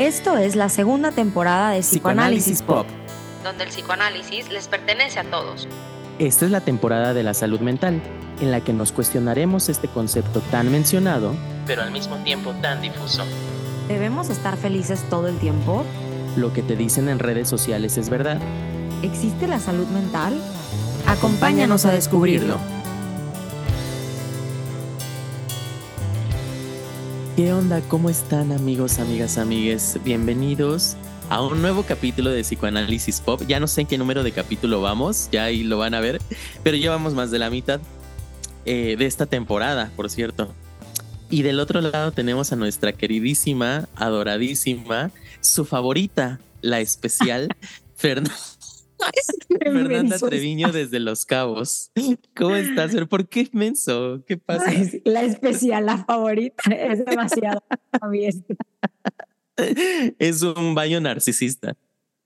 Esto es la segunda temporada de Psicoanálisis, Pop, donde el psicoanálisis les pertenece a todos. Esta es la temporada de la salud mental, en la que nos cuestionaremos este concepto tan mencionado, pero al mismo tiempo tan difuso. ¿Debemos estar felices todo el tiempo? ¿Lo que te dicen en redes sociales es verdad? ¿Existe la salud mental? Acompáñanos a descubrirlo. ¿Qué onda? ¿Cómo están amigos, amigas, amigues? Bienvenidos a un nuevo capítulo de Psicoanálisis Pop. Ya no sé en qué número de capítulo vamos, ya ahí lo van a ver, pero llevamos más de la mitad eh, de esta temporada, por cierto. Y del otro lado tenemos a nuestra queridísima, adoradísima, su favorita, la especial, Fernanda. Fernanda Treviño desde Los Cabos. ¿Cómo estás? ¿Por qué menso? ¿Qué pasa? la especial, la favorita, es demasiado Es un baño narcisista.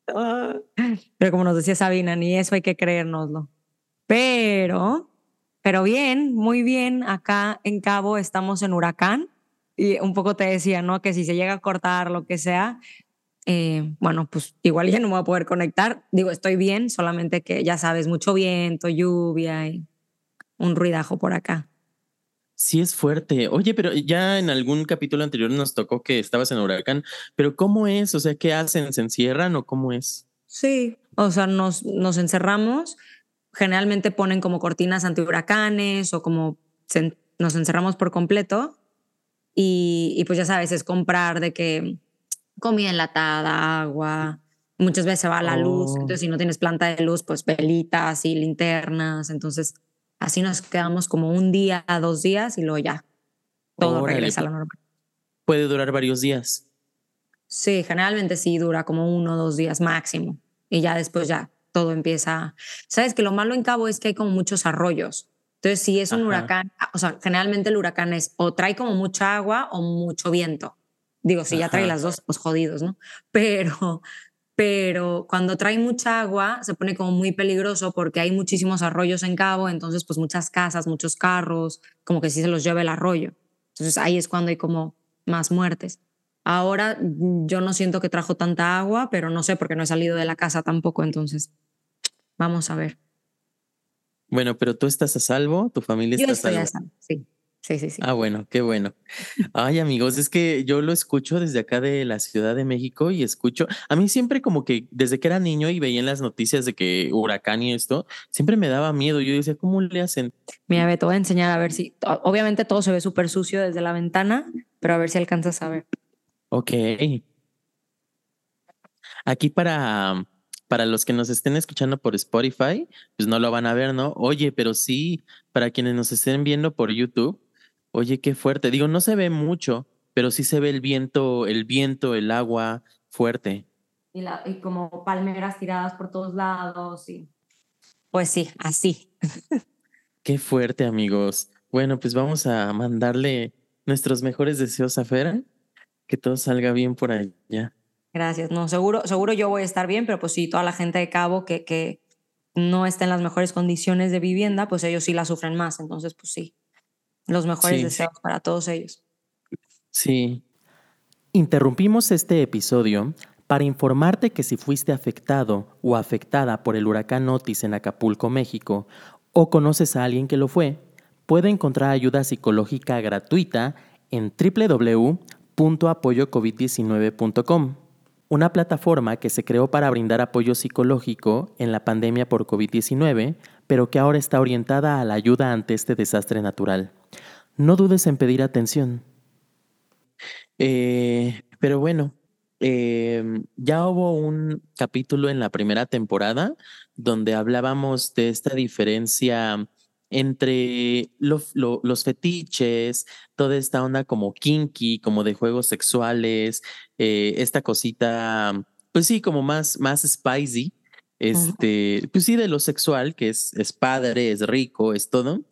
Pero como nos decía Sabina, ni eso hay que creérnoslo. Pero, pero bien, muy bien. Acá en Cabo estamos en huracán y un poco te decía, ¿no? Que si se llega a cortar lo que sea, eh, bueno, pues igual ya no me voy a poder conectar. Digo, estoy bien, solamente que ya sabes, mucho viento, lluvia y un ruidajo por acá. Sí, es fuerte. Oye, pero ya en algún capítulo anterior nos tocó que estabas en huracán, pero ¿cómo es? O sea, ¿qué hacen? ¿Se encierran o cómo es? Sí, o sea, nos, nos encerramos. Generalmente ponen como cortinas antihuracanes o como nos encerramos por completo. Y, y pues ya sabes, es comprar de que comida enlatada, agua. Muchas veces se va la luz, oh. entonces si no tienes planta de luz, pues velitas y linternas. Entonces así nos quedamos como un día, dos días y luego ya todo regresa a la normal. ¿Puede durar varios días? Sí, generalmente sí dura como uno o dos días máximo y ya después ya todo empieza. Sabes que lo malo en Cabo es que hay como muchos arroyos. Entonces, si es un huracán, o sea, generalmente el huracán es o trae como mucha agua o mucho viento. Digo, si ya trae las dos, pues jodidos, ¿no? Pero, pero cuando trae mucha agua se pone como muy peligroso porque hay muchísimos arroyos en Cabo, entonces pues muchas casas, muchos carros, como que sí se los lleva el arroyo. Entonces ahí es cuando hay como más muertes. Ahora mm, yo no siento que trajo tanta agua, pero no sé porque no he salido de la casa tampoco, entonces vamos a ver. Bueno, pero tú estás a salvo, tu familia está estoy a salvo. Sí. Sí, sí, sí. Ah, bueno, qué bueno. Ay, amigos, es que yo lo escucho desde acá de la Ciudad de México y escucho, a mí siempre como que desde que era niño y veía en las noticias de que huracán y esto, siempre me daba miedo. Yo decía, ¿cómo le hacen? Mira, te voy a enseñar a ver si, obviamente todo se ve súper sucio desde la ventana, pero a ver si alcanzas a ver. Ok. Aquí para, para los que nos estén escuchando por Spotify, pues no lo van a ver, ¿no? Oye, pero sí, para quienes nos estén viendo por YouTube, Oye, qué fuerte. Digo, no se ve mucho, pero sí se ve el viento, el viento, el agua fuerte. Y, la, y como palmeras tiradas por todos lados. Y... Pues sí, así. Qué fuerte, amigos. Bueno, pues vamos a mandarle nuestros mejores deseos a Fera. Que todo salga bien por allá. Gracias. No, seguro, seguro yo voy a estar bien, pero pues sí, toda la gente de Cabo que, que no está en las mejores condiciones de vivienda, pues ellos sí la sufren más. Entonces, pues sí, los mejores deseos para todos ellos. Sí. Interrumpimos este episodio para informarte que si fuiste afectado o afectada por el huracán Otis en Acapulco, México, o conoces a alguien que lo fue, puede encontrar ayuda psicológica gratuita en www.apoyocovid19.com, una plataforma que se creó para brindar apoyo psicológico en la pandemia por COVID-19, pero que ahora está orientada a la ayuda ante este desastre natural. No dudes en pedir atención. Eh, pero bueno, em, ya hubo un capítulo en la primera temporada donde hablábamos de esta diferencia entre los fetiches, toda esta onda como kinky, como de juegos sexuales, eh, esta cosita, pues sí, como más, más spicy, este, pues sí, de lo sexual, que es, es padre, es rico, es todo,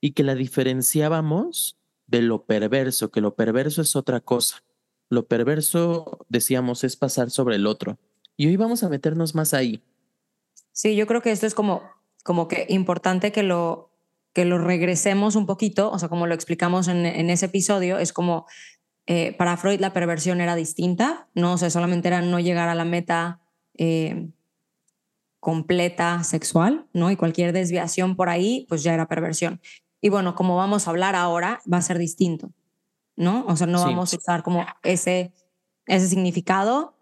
y que la diferenciábamos de lo perverso, que lo perverso es otra cosa. Lo perverso, decíamos, es pasar sobre el otro. Y hoy vamos a meternos más ahí. Sí, yo creo que esto es como, como que importante que lo, que lo regresemos un poquito, o sea, como lo explicamos en, en ese episodio, es como eh, para Freud la perversión era distinta, ¿no? O sea, solamente era no llegar a la meta eh, completa sexual, ¿no? Y cualquier desviación por ahí, pues ya era perversión. Y bueno, como vamos a hablar ahora, va a ser distinto, ¿no? O sea, no vamos a usar como ese, ese significado,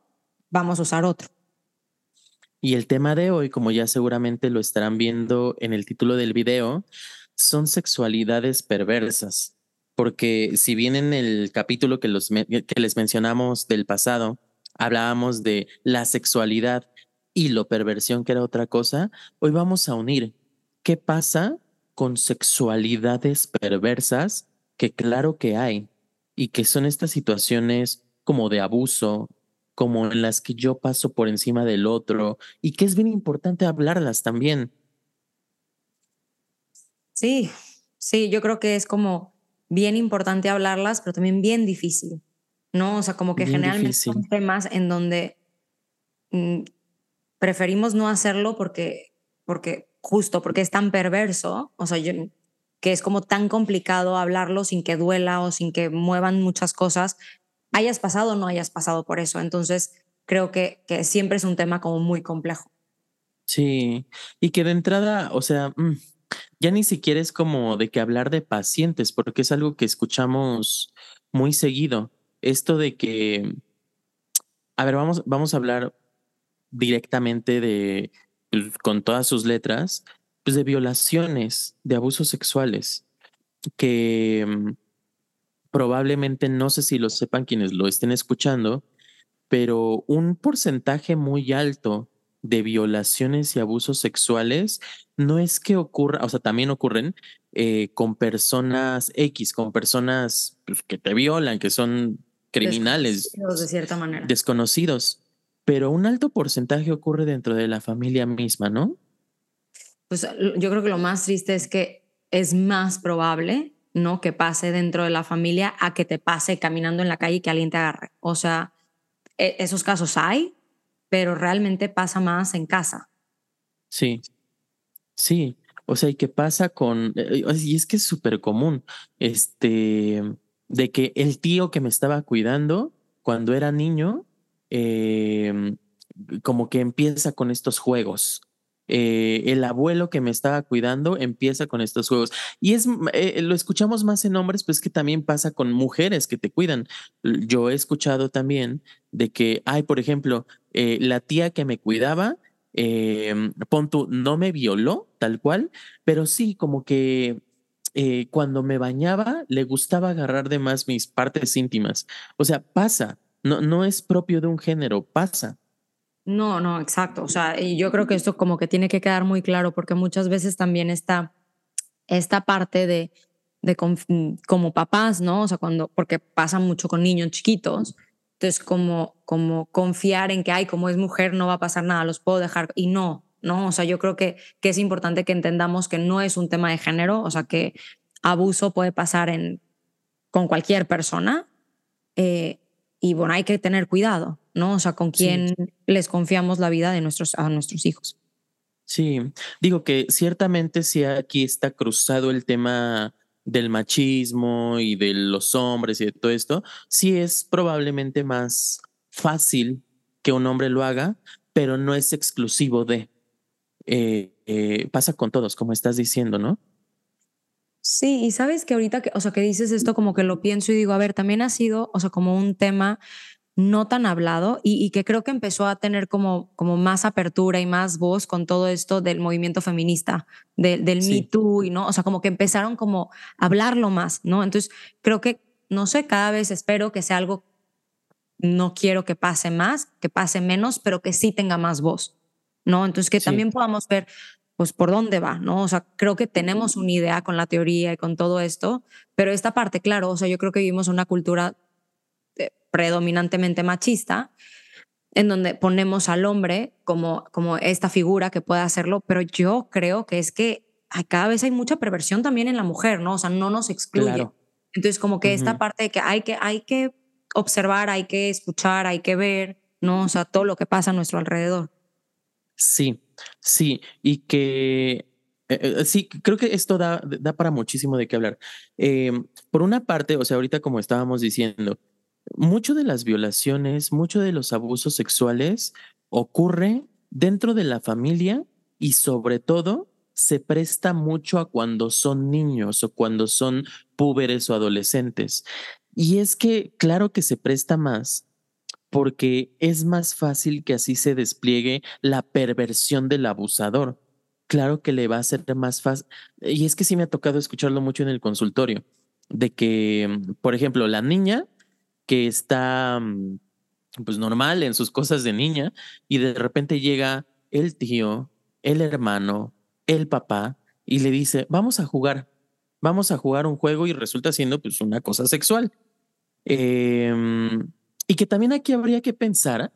vamos a usar otro. Y el tema de hoy, como ya seguramente lo estarán viendo en el título del video, son sexualidades perversas. Porque si bien en el capítulo que, los, que les mencionamos del pasado, hablábamos de la sexualidad y lo perversión que era otra cosa, hoy vamos a unir qué pasa con sexualidades perversas, que claro que hay, y que son estas situaciones como de abuso, como en las que yo paso por encima del otro, y que es bien importante hablarlas también. Sí, sí, yo creo que es como bien importante hablarlas, pero también bien difícil, ¿no? O sea, como que generalmente son temas en donde mm, preferimos no hacerlo porque, porque justo porque es tan perverso, o sea, que es como tan complicado hablarlo sin que duela o sin que muevan muchas cosas, hayas pasado o no hayas pasado por eso. Entonces, creo que, que siempre es un tema como muy complejo. Sí, y que de entrada, o sea, mm, ya ni siquiera es como de que hablar de pacientes, porque es algo que escuchamos muy seguido. Esto de que, a ver, vamos, vamos a hablar directamente de, con todas sus letras, pues de violaciones, de abusos sexuales, que mm, probablemente no sé si lo sepan quienes lo estén escuchando, pero un porcentaje muy alto de violaciones y abusos sexuales no es que ocurra, o sea, también ocurren eh, con personas X, con personas pues, que te violan, que son criminales. de cierta manera. Desconocidos pero un alto porcentaje ocurre dentro de la familia misma, ¿no? Pues yo creo que lo más triste es que es más probable, ¿no? Que pase dentro de la familia a que te pase caminando en la calle y que alguien te agarre. O sea, e, esos casos hay, pero realmente pasa más en casa. Sí, sí. O sea, ¿y qué pasa con...? Eh, y es que es súper común, este, de que el tío que me estaba cuidando cuando era niño Em, como que empieza con estos juegos. Eh, el abuelo que me estaba cuidando empieza con estos juegos. Y es, eh, lo escuchamos más en hombres, pues que también pasa con mujeres que te cuidan. Yo he escuchado también de que, hay, por ejemplo, eh, la tía que me cuidaba, eh, no me violó tal cual, pero sí como que cuando me bañaba le gustaba agarrar de más mis partes íntimas. O sea, pasa, no, no es propio de un género, pasa. No, no, exacto. O sea, y yo creo que esto como que tiene que quedar muy claro porque muchas veces también está esta parte de, de como papás, ¿no? O sea, cuando, porque pasa mucho con niños chiquitos, entonces como, como confiar en que, ay, como es mujer no va a pasar nada, los puedo dejar, y no, ¿no? O sea, yo creo que, que es importante que entendamos que no es un tema de género, o sea, que abuso puede pasar en, con cualquier persona. Eh, y bueno, hay que tener cuidado, ¿no? O sea, con quién les confiamos la vida de nuestros, a nuestros hijos. Sí, digo que ciertamente si aquí está cruzado el tema del machismo y de los hombres y de todo esto, sí es probablemente más fácil que un hombre lo haga, pero no es exclusivo de. Eh, eh, pasa con todos, como estás diciendo, ¿no? Sí, y sabes que ahorita que, o sea, que dices esto como que lo pienso y digo, a ver, también ha sido, o sea, como un tema no tan hablado y, que creo que empezó a tener como, como más apertura y más voz con todo esto del movimiento feminista, del Me Too, y no, o sea, como que empezaron como a hablarlo más, ¿no? Entonces, creo que, no sé, cada vez espero que sea algo, no quiero que pase más, que pase menos, pero que sí tenga más voz, ¿no? Entonces, que también podamos ver pues por dónde va, ¿no? O sea, creo que tenemos una idea con la teoría y con todo esto, pero esta parte, claro, o sea, yo creo que vivimos una cultura eh, predominantemente machista, en donde ponemos al hombre como, como esta figura que puede hacerlo, pero yo creo que es que cada vez hay mucha perversión también en la mujer, ¿no? O sea, no nos excluye. Entonces, como que esta parte de que hay, que hay que observar, hay que escuchar, hay que ver, ¿no? O sea, todo lo que pasa a nuestro alrededor. Sí, sí, y que eh, eh, sí, creo que esto da, da para muchísimo de qué hablar. Em, por una parte, o sea, ahorita como estábamos diciendo, mucho de las violaciones, mucho de los abusos sexuales ocurre dentro de la familia y sobre todo se presta mucho a cuando son niños o cuando son púberes o adolescentes. Y es que claro que se presta más porque es más fácil que así se despliegue la perversión del abusador. Claro que le va a ser más fácil. Y es que sí me ha tocado escucharlo mucho en el consultorio, de que, por ejemplo, la niña que está mm, pues normal en sus cosas de niña y de repente llega el tío, el hermano, el papá y le dice, vamos a jugar, vamos a jugar un juego y resulta siendo pues una cosa sexual. Em, y que también aquí habría que pensar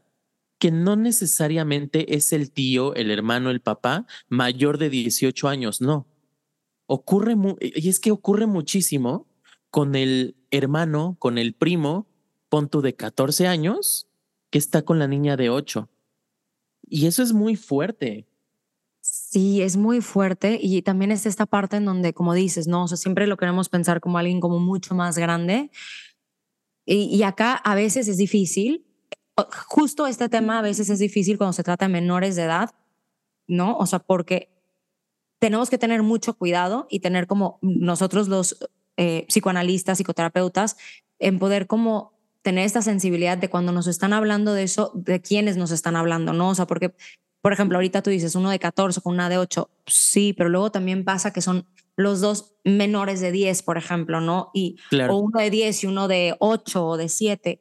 que no necesariamente es el tío, el hermano, el papá mayor de 18 años, no. Ocurre, y es que ocurre muchísimo con el hermano, con el primo, punto de 14 años, que está con la niña de 8. Y eso es muy fuerte. Sí, es muy fuerte y también es esta parte en donde, como dices, ¿no? Siempre lo queremos pensar como alguien como mucho más grande. Y, acá a veces es difícil, justo este tema a veces es difícil cuando se trata de menores de edad, ¿no? O sea, porque tenemos que tener mucho cuidado y tener como nosotros los eh, psicoanalistas, psicoterapeutas, en poder como tener esta sensibilidad de cuando nos están hablando de eso, de quiénes nos están hablando, ¿no? O sea, porque, por ejemplo, ahorita tú dices uno de 14 con una de 8, sí, pero luego también pasa que son los dos menores de 10, por ejemplo, ¿no? Y, O uno de 10 y uno de 8 o de 7.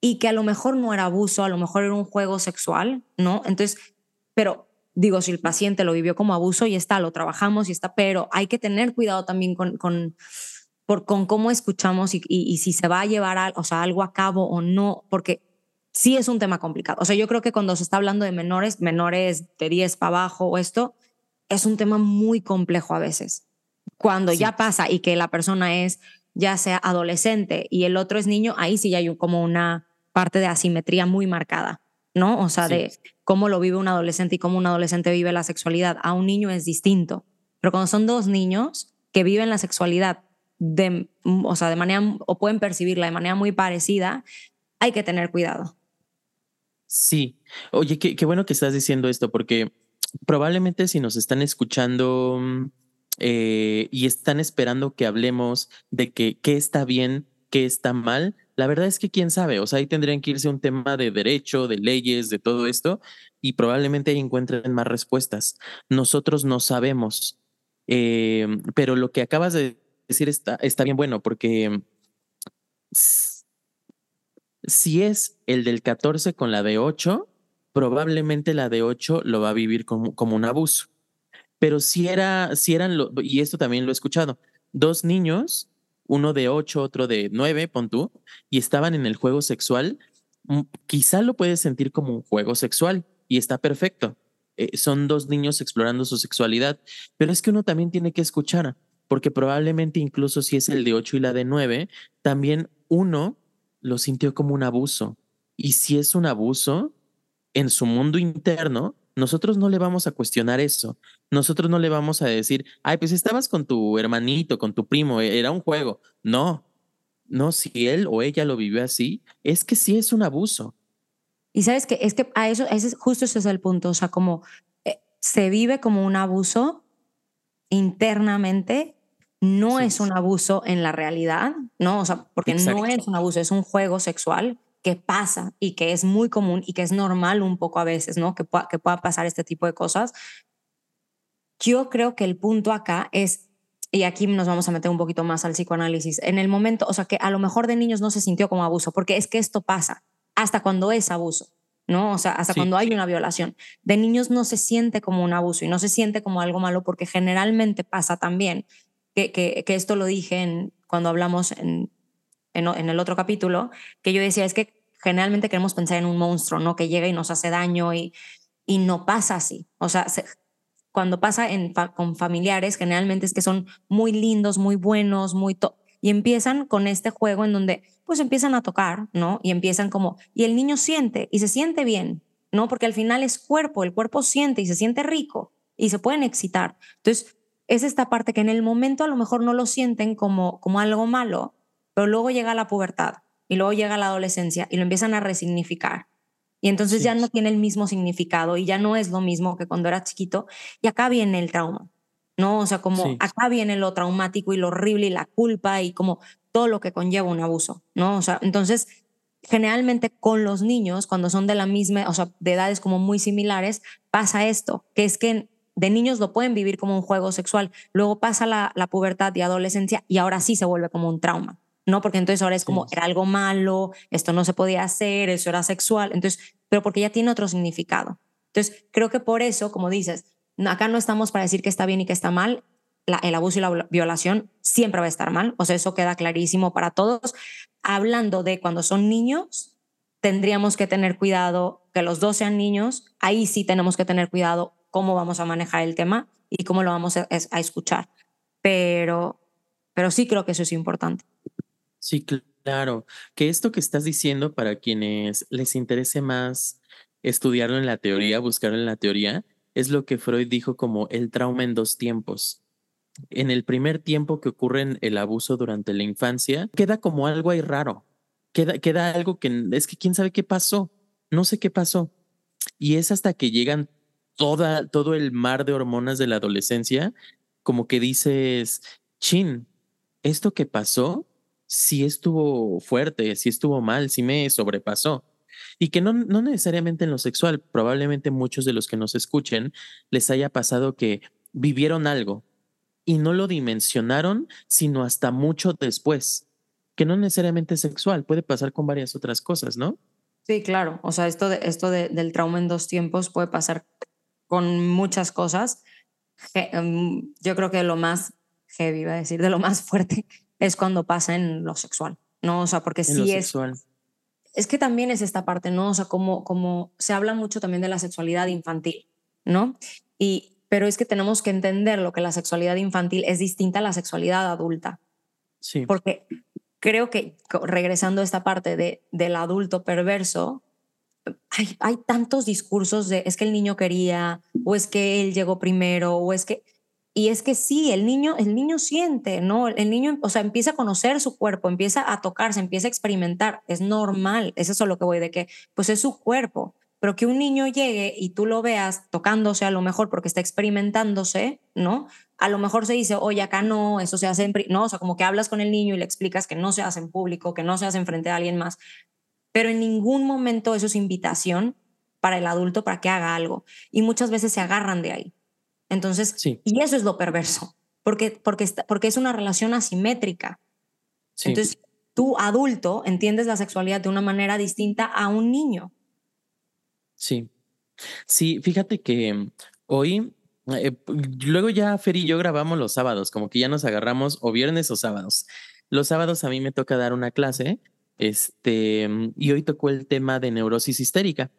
Y que a lo mejor no era abuso, a lo mejor era un juego sexual, ¿no? Entonces, pero digo, si el paciente lo vivió como abuso y está, lo trabajamos y está, pero hay que tener cuidado también con, con por, con cómo escuchamos y, y, si se va a llevar o sea, algo a cabo o no, porque sí es un tema complicado. O sea, yo creo que cuando se está hablando de menores, menores de 10 para abajo o esto, es un tema muy complejo a veces. Cuando ya pasa y que la persona es ya sea adolescente y el otro es niño, ahí sí hay como una parte de asimetría muy marcada, ¿no? O sea, de cómo lo vive un adolescente y cómo un adolescente vive la sexualidad. A un niño es distinto. Pero cuando son dos niños que viven la sexualidad de, o sea, de manera, o pueden percibirla de manera muy parecida, hay que tener cuidado. Sí. Oye, qué, qué bueno que estás diciendo esto, porque probablemente si nos están escuchando eh, y están esperando que hablemos de que qué está bien, qué está mal, la verdad es que quién sabe, o sea, ahí tendrían que irse un tema de derecho, de leyes, de todo esto, y probablemente ahí encuentren más respuestas. Nosotros no sabemos, eh, pero lo que acabas de decir está, está bien bueno porque si es el del 14 con la de 8, probablemente la de 8 lo va a vivir como, como un abuso. Pero si era, si eran, lo, y esto también lo he escuchado, dos niños, uno de 8, otro de 9, pon tú, y estaban en el juego sexual, mm, quizá lo puedes sentir como un juego sexual y está perfecto. Eh, son dos niños explorando su sexualidad, pero es que uno también tiene que escuchar porque probablemente incluso si es el de 8 y la de 9, también uno lo sintió como un abuso. Y si es un abuso en su mundo interno, nosotros no le vamos a cuestionar eso. Nosotros no le vamos a decir, ay, pues estabas con tu hermanito, con tu primo, e-, era un juego. No, no, si él o ella lo vivió así, es que sí es un abuso. Y sabes que es que a eso, ese, justo ese es el punto, o sea, como eh, se vive como un abuso internamente no es un abuso en la realidad, ¿no? O sea, porque no es un abuso, es un juego sexual que pasa y que es muy común y que es normal un poco a veces, ¿no? Que, pueda, que pueda pasar este tipo de cosas. Yo creo que el punto acá es, y aquí nos vamos a meter un poquito más al psicoanálisis, en el momento, o sea, que a lo mejor de niños no se sintió como abuso, porque es que esto pasa hasta cuando es abuso. ¿no? O sea, hasta cuando hay una violación. De niños no se siente como un abuso y no se siente como algo malo porque generalmente pasa también que, esto lo dije en, cuando hablamos en, en, el otro capítulo, que yo decía, es que generalmente queremos pensar en un monstruo, ¿no? Que llega y nos hace daño y, y no pasa así. O sea, cuando pasa en, con familiares, generalmente es que son muy lindos, muy buenos, muy... y empiezan con este juego en donde pues empiezan a tocar, ¿no? Y empiezan como... Y el niño siente y se siente bien, ¿no? Porque al final es cuerpo, el cuerpo siente y se siente rico y se pueden excitar. Entonces, es esta parte que en el momento a lo mejor no lo sienten como, como algo malo, pero luego llega la pubertad y luego llega la adolescencia y lo empiezan a resignificar. Y entonces ya no tiene el mismo significado y ya no es lo mismo que cuando era chiquito. Y acá viene el trauma, ¿no? O sea, como acá viene lo traumático y lo horrible y la culpa y como todo lo que conlleva un abuso, ¿no? O sea, entonces generalmente con los niños, cuando son de la misma, o sea, de edades como muy similares, pasa esto, que es que de niños lo pueden vivir como un juego sexual, luego pasa la, pubertad y adolescencia y ahora sí se vuelve como un trauma, ¿no? Porque entonces ahora es como, era algo malo, esto no se podía hacer, eso era sexual, entonces, pero porque ya tiene otro significado. Entonces, creo que por eso, como dices, acá no estamos para decir que está bien y que está mal, el abuso y la violación siempre va a estar mal, o sea, eso queda clarísimo para todos. Hablando de cuando son niños, tendríamos que tener cuidado que los dos sean niños, ahí sí tenemos que tener cuidado cómo vamos a manejar el tema y cómo lo vamos a, escuchar. Pero, pero sí creo que eso es importante. Sí, claro. Que esto que estás diciendo para quienes les interese más estudiarlo en la teoría, buscarlo en la teoría, es lo que Freud dijo como el trauma en dos tiempos en el primer tiempo que ocurre el abuso durante la infancia, queda como algo ahí raro. Queda, queda algo que es que quién sabe qué pasó. No sé qué pasó. Y es hasta que llegan toda, todo el mar de hormonas de la adolescencia, como que dices, chin, esto que pasó sí estuvo fuerte, sí estuvo mal, sí me sobrepasó. Y que no, no necesariamente en lo sexual, probablemente muchos de los que nos escuchen les haya pasado que vivieron algo, y no lo dimensionaron sino hasta mucho después, que no necesariamente es sexual, puede pasar con varias otras cosas, ¿no? Sí, claro. O sea, esto, de, esto del trauma en dos tiempos puede pasar con muchas cosas. Em, yo creo que lo más heavy, iba a decir, de lo más fuerte es cuando pasa en lo sexual, ¿no? O sea, porque sí es... Es que también es esta parte, ¿no? O sea, como, como se habla mucho también de la sexualidad infantil, ¿no? Y, pero es que tenemos que entender lo que la sexualidad infantil es distinta a la sexualidad adulta. Sí. Porque creo que regresando a esta parte de, del adulto perverso, hay, hay tantos discursos de es que el niño quería, o es que él llegó primero, o es que... Y es que sí, el niño, el niño siente, ¿no? El niño, o sea, empieza a conocer su cuerpo, empieza a tocarse, empieza a experimentar. Es normal, es eso lo que voy de que, pues es su cuerpo pero que un niño llegue y tú lo veas tocándose a lo mejor porque está experimentándose, ¿no? A lo mejor se dice, oye, acá no, eso se hace en, no, o sea, como que hablas con el niño y le explicas que no se hace en público, que no se hace en frente a alguien más, pero en ningún momento eso es invitación para el adulto para que haga algo y muchas veces se agarran de ahí. Entonces, y eso es lo perverso, porque, porque, porque es una relación asimétrica. Entonces, tú adulto entiendes la sexualidad de una manera distinta a un niño. Sí. Sí, fíjate que hoy, eh, luego ya Fer y yo grabamos los sábados, como que ya nos agarramos o viernes o sábados. Los sábados a mí me toca dar una clase, este, y hoy tocó el tema de neurosis histérica.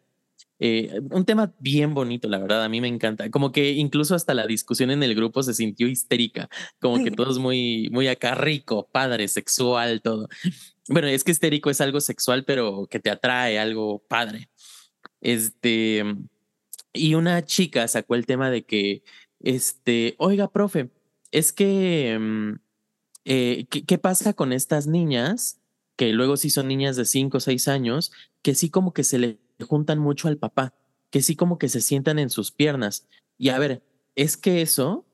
Eh, un tema bien bonito, la verdad, a mí me encanta. Como que incluso hasta la discusión en el grupo se sintió histérica, como que todo es muy, muy acá rico, padre, sexual, todo. Bueno, es que histérico es algo sexual, pero que te atrae, algo padre. Este, y una chica sacó el tema de que, este, oiga, profe, es que, mm, eh, ¿qué, pasa con estas niñas? Que luego sí son niñas de 5 o 6 años, que sí como que se le juntan mucho al papá, que sí como que se sientan en sus piernas. Y a ver, es que eso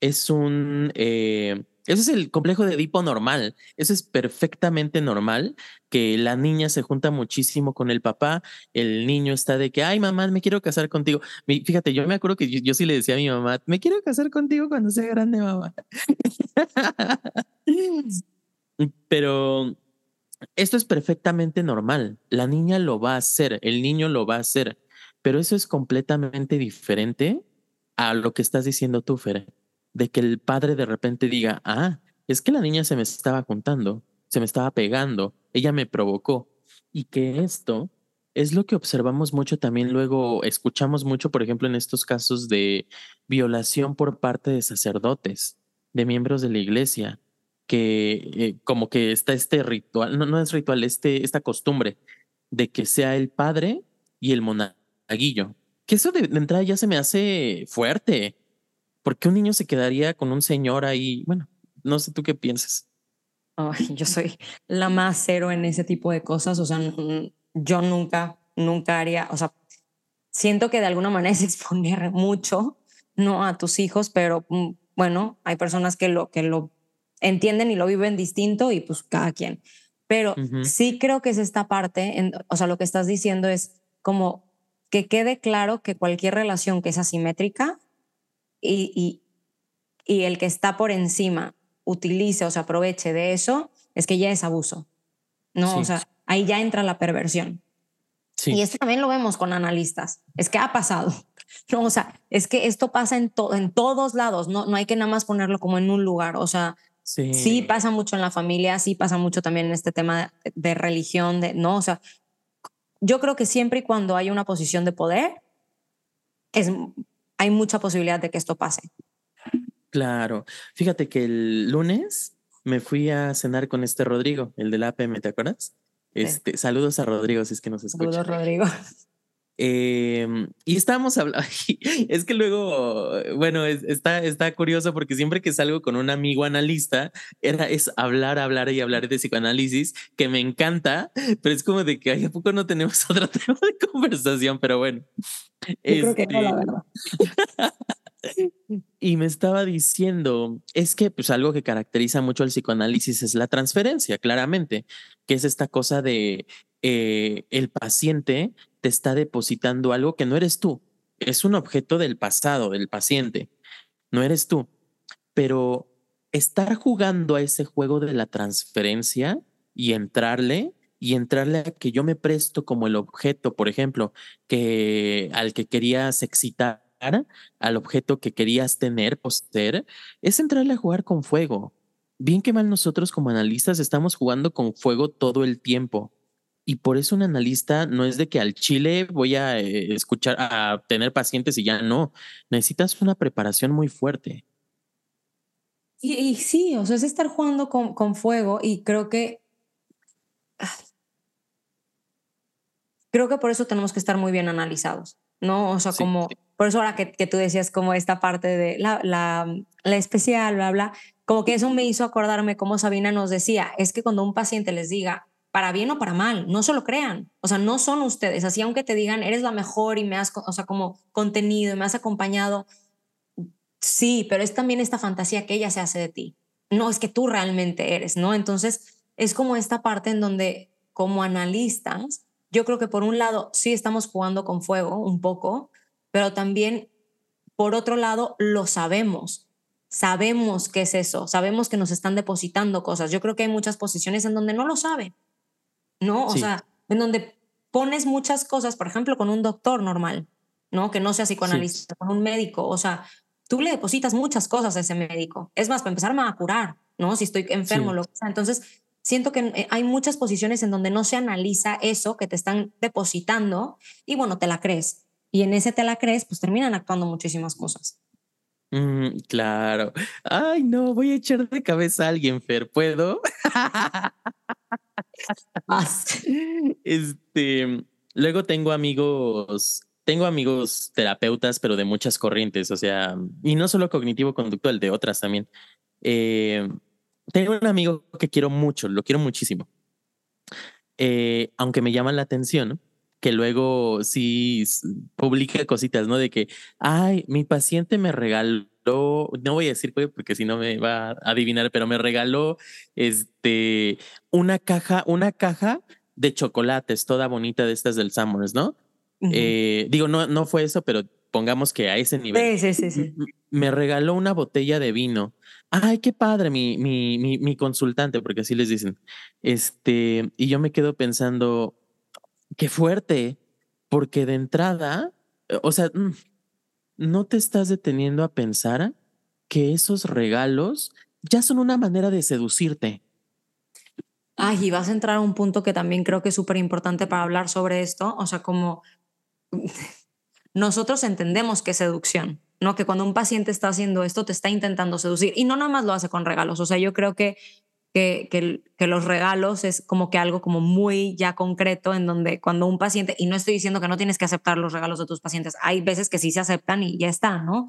es un, eh, es el complejo de Edipo normal. Eso es perfectamente normal que la niña se junta muchísimo con el papá. El niño está de que, ay, mamá, me quiero casar contigo. Fíjate, yo me acuerdo que yo, sí le decía a mi mamá, me quiero casar contigo cuando sea grande, mamá. Pero esto es perfectamente normal. La niña lo va a hacer, el niño lo va a hacer. Pero eso es completamente diferente a lo que estás diciendo tú, Fer de que el padre de repente diga, ah, es que la niña se me estaba juntando, se me estaba pegando, ella me provocó. Y que esto es lo que observamos mucho también luego, escuchamos mucho, por ejemplo, en estos casos de violación por parte de sacerdotes, de miembros de la iglesia, que eh, como que está este ritual, no, no es ritual, este, esta costumbre de que sea el padre y el monaguillo. Que eso de entrada ya se me hace fuerte. ¿por qué un niño se quedaría con un señor ahí? Bueno, no sé tú qué piensas. yo soy la más cero en ese tipo de cosas, o sea, yo nunca, nunca haría, o sea, siento que de alguna manera es exponer mucho, no a tus hijos, pero mm, bueno, hay personas que lo, que lo entienden y lo viven distinto y pues cada quien. Pero sí creo que es esta parte, en, o sea, lo que estás diciendo es como que quede claro que cualquier relación que es asimétrica y, y, y el que está por encima utilice o se aproveche de eso, es que ya es abuso. ¿no? O sea, ahí ya entra la perversión. Sí. Y esto también lo vemos con analistas. Es que ha pasado. No, o sea, es que esto pasa en, en todos lados. No, no hay que nada más ponerlo como en un lugar. O sea, sí. sí pasa mucho en la familia, sí pasa mucho también en este tema de, de religión, de, ¿no? O sea, yo creo que siempre y cuando hay una posición de poder, es, hay mucha posibilidad de que esto pase. Claro. Fíjate que el lunes me fui a cenar con este Rodrigo, el del APM, ¿te acuerdas? Este, Saludos a Rodrigo, si es que nos escucha. Saludos, Rodrigo. Em, y estábamos hablando, es que luego, bueno, está, está curioso porque siempre que salgo con un amigo analista, era, es hablar, hablar y hablar de psicoanálisis, que me encanta, pero es como de que ¿a poco no tenemos otro tema de conversación? Pero bueno. Yo creo que no, la verdad. Y me estaba diciendo, es que pues algo que caracteriza mucho al psicoanálisis es la transferencia, claramente, que es esta cosa de eh, el paciente te está depositando algo que no eres tú, es un objeto del pasado, del paciente, no eres tú, pero estar jugando a ese juego de la transferencia y entrarle y entrarle a que yo me presto como el objeto, por ejemplo, que al que querías excitar al objeto que querías tener, poseer, es entrarle a jugar con fuego. Bien que mal nosotros como analistas estamos jugando con fuego todo el tiempo. Y por eso un analista no es de que al chile voy a eh, escuchar, a tener pacientes y ya no. Necesitas una preparación muy fuerte. Y, sí, o sea, es estar jugando con, con fuego y creo que... Ah, creo que por eso tenemos que estar muy bien analizados, ¿no? O sea, como... Por eso ahora que, que, tú decías como esta parte de la, la, la especial, bla, bla, como que eso me hizo acordarme como Sabina nos decía, es que cuando un paciente les diga, para bien o para mal, no se lo crean, o sea, no son ustedes, así aunque te digan, eres la mejor y me has, o sea, como contenido y me has acompañado, sí, pero es también esta fantasía que ella se hace de ti, no es que tú realmente eres, ¿no? Entonces, es como esta parte en donde como analistas, yo creo que por un lado sí estamos jugando con fuego un poco, pero también, por otro lado, lo sabemos. Sabemos qué es eso, sabemos que nos están depositando cosas. Yo creo que hay muchas posiciones en donde no lo sabe, ¿no? O sea, en donde pones muchas cosas, por ejemplo, con un doctor normal, ¿no? Que no sea psicoanalista, con un médico, o sea, tú le depositas muchas cosas a ese médico. Es más, para empezar a curar, ¿no? Si estoy enfermo, lo que sea. Entonces, siento que eh, hay muchas posiciones en donde no se analiza eso que te están depositando y bueno, te la crees y en ese te la crees, pues terminan actuando muchísimas cosas. Mm, claro. Ay, no, voy a echar de cabeza a alguien, Fer, ¿puedo? este, luego tengo amigos, tengo amigos terapeutas, pero de muchas corrientes, o sea, y no solo cognitivo-conductual, de otras también. Eh, tengo un amigo que quiero mucho, lo quiero muchísimo. Eh, aunque me llaman la atención, que luego sí publica cositas, ¿no? De que, ay, mi paciente me regaló, no voy a decir porque si no me va a adivinar, pero me regaló este una caja, una caja de chocolates, toda bonita de estas del Summers, ¿no? Eh, digo, no, no fue eso, pero pongamos que a ese nivel. Sí, sí, sí, Me regaló una botella de vino. Ay, qué padre, mi, mi, mi, mi consultante, porque así les dicen. Este, y yo me quedo pensando, Qué fuerte, porque de entrada, eh, o sea, mm, no te estás deteniendo a pensar que esos regalos ya son una manera de seducirte. Ay, y vas a entrar a un punto que también creo que es súper importante para hablar sobre esto, o sea, como nosotros entendemos que es seducción, ¿no? Que cuando un paciente está haciendo esto, te está intentando seducir y no nada más lo hace con regalos, o sea, yo creo que que, que, los regalos es como que algo como muy ya concreto en donde cuando un paciente, y no estoy diciendo que no tienes que aceptar los regalos de tus pacientes, hay veces que sí se aceptan y ya está, ¿no?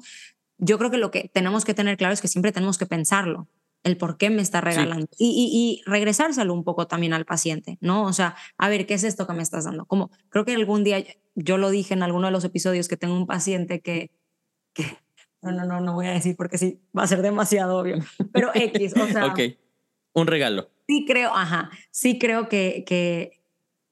Yo creo que lo que tenemos que tener claro es que siempre tenemos que pensarlo. el por qué me está regalando y, y, regresárselo un poco también al paciente, ¿no? O sea, a ver, ¿qué es esto que me estás dando? Como creo que algún día yo lo dije en alguno de los episodios que tengo un paciente que, que no, no, no, no voy a decir porque sí, va a ser demasiado obvio, pero X, o sea. ok, un regalo. Sí creo, ajá, sí creo que, que,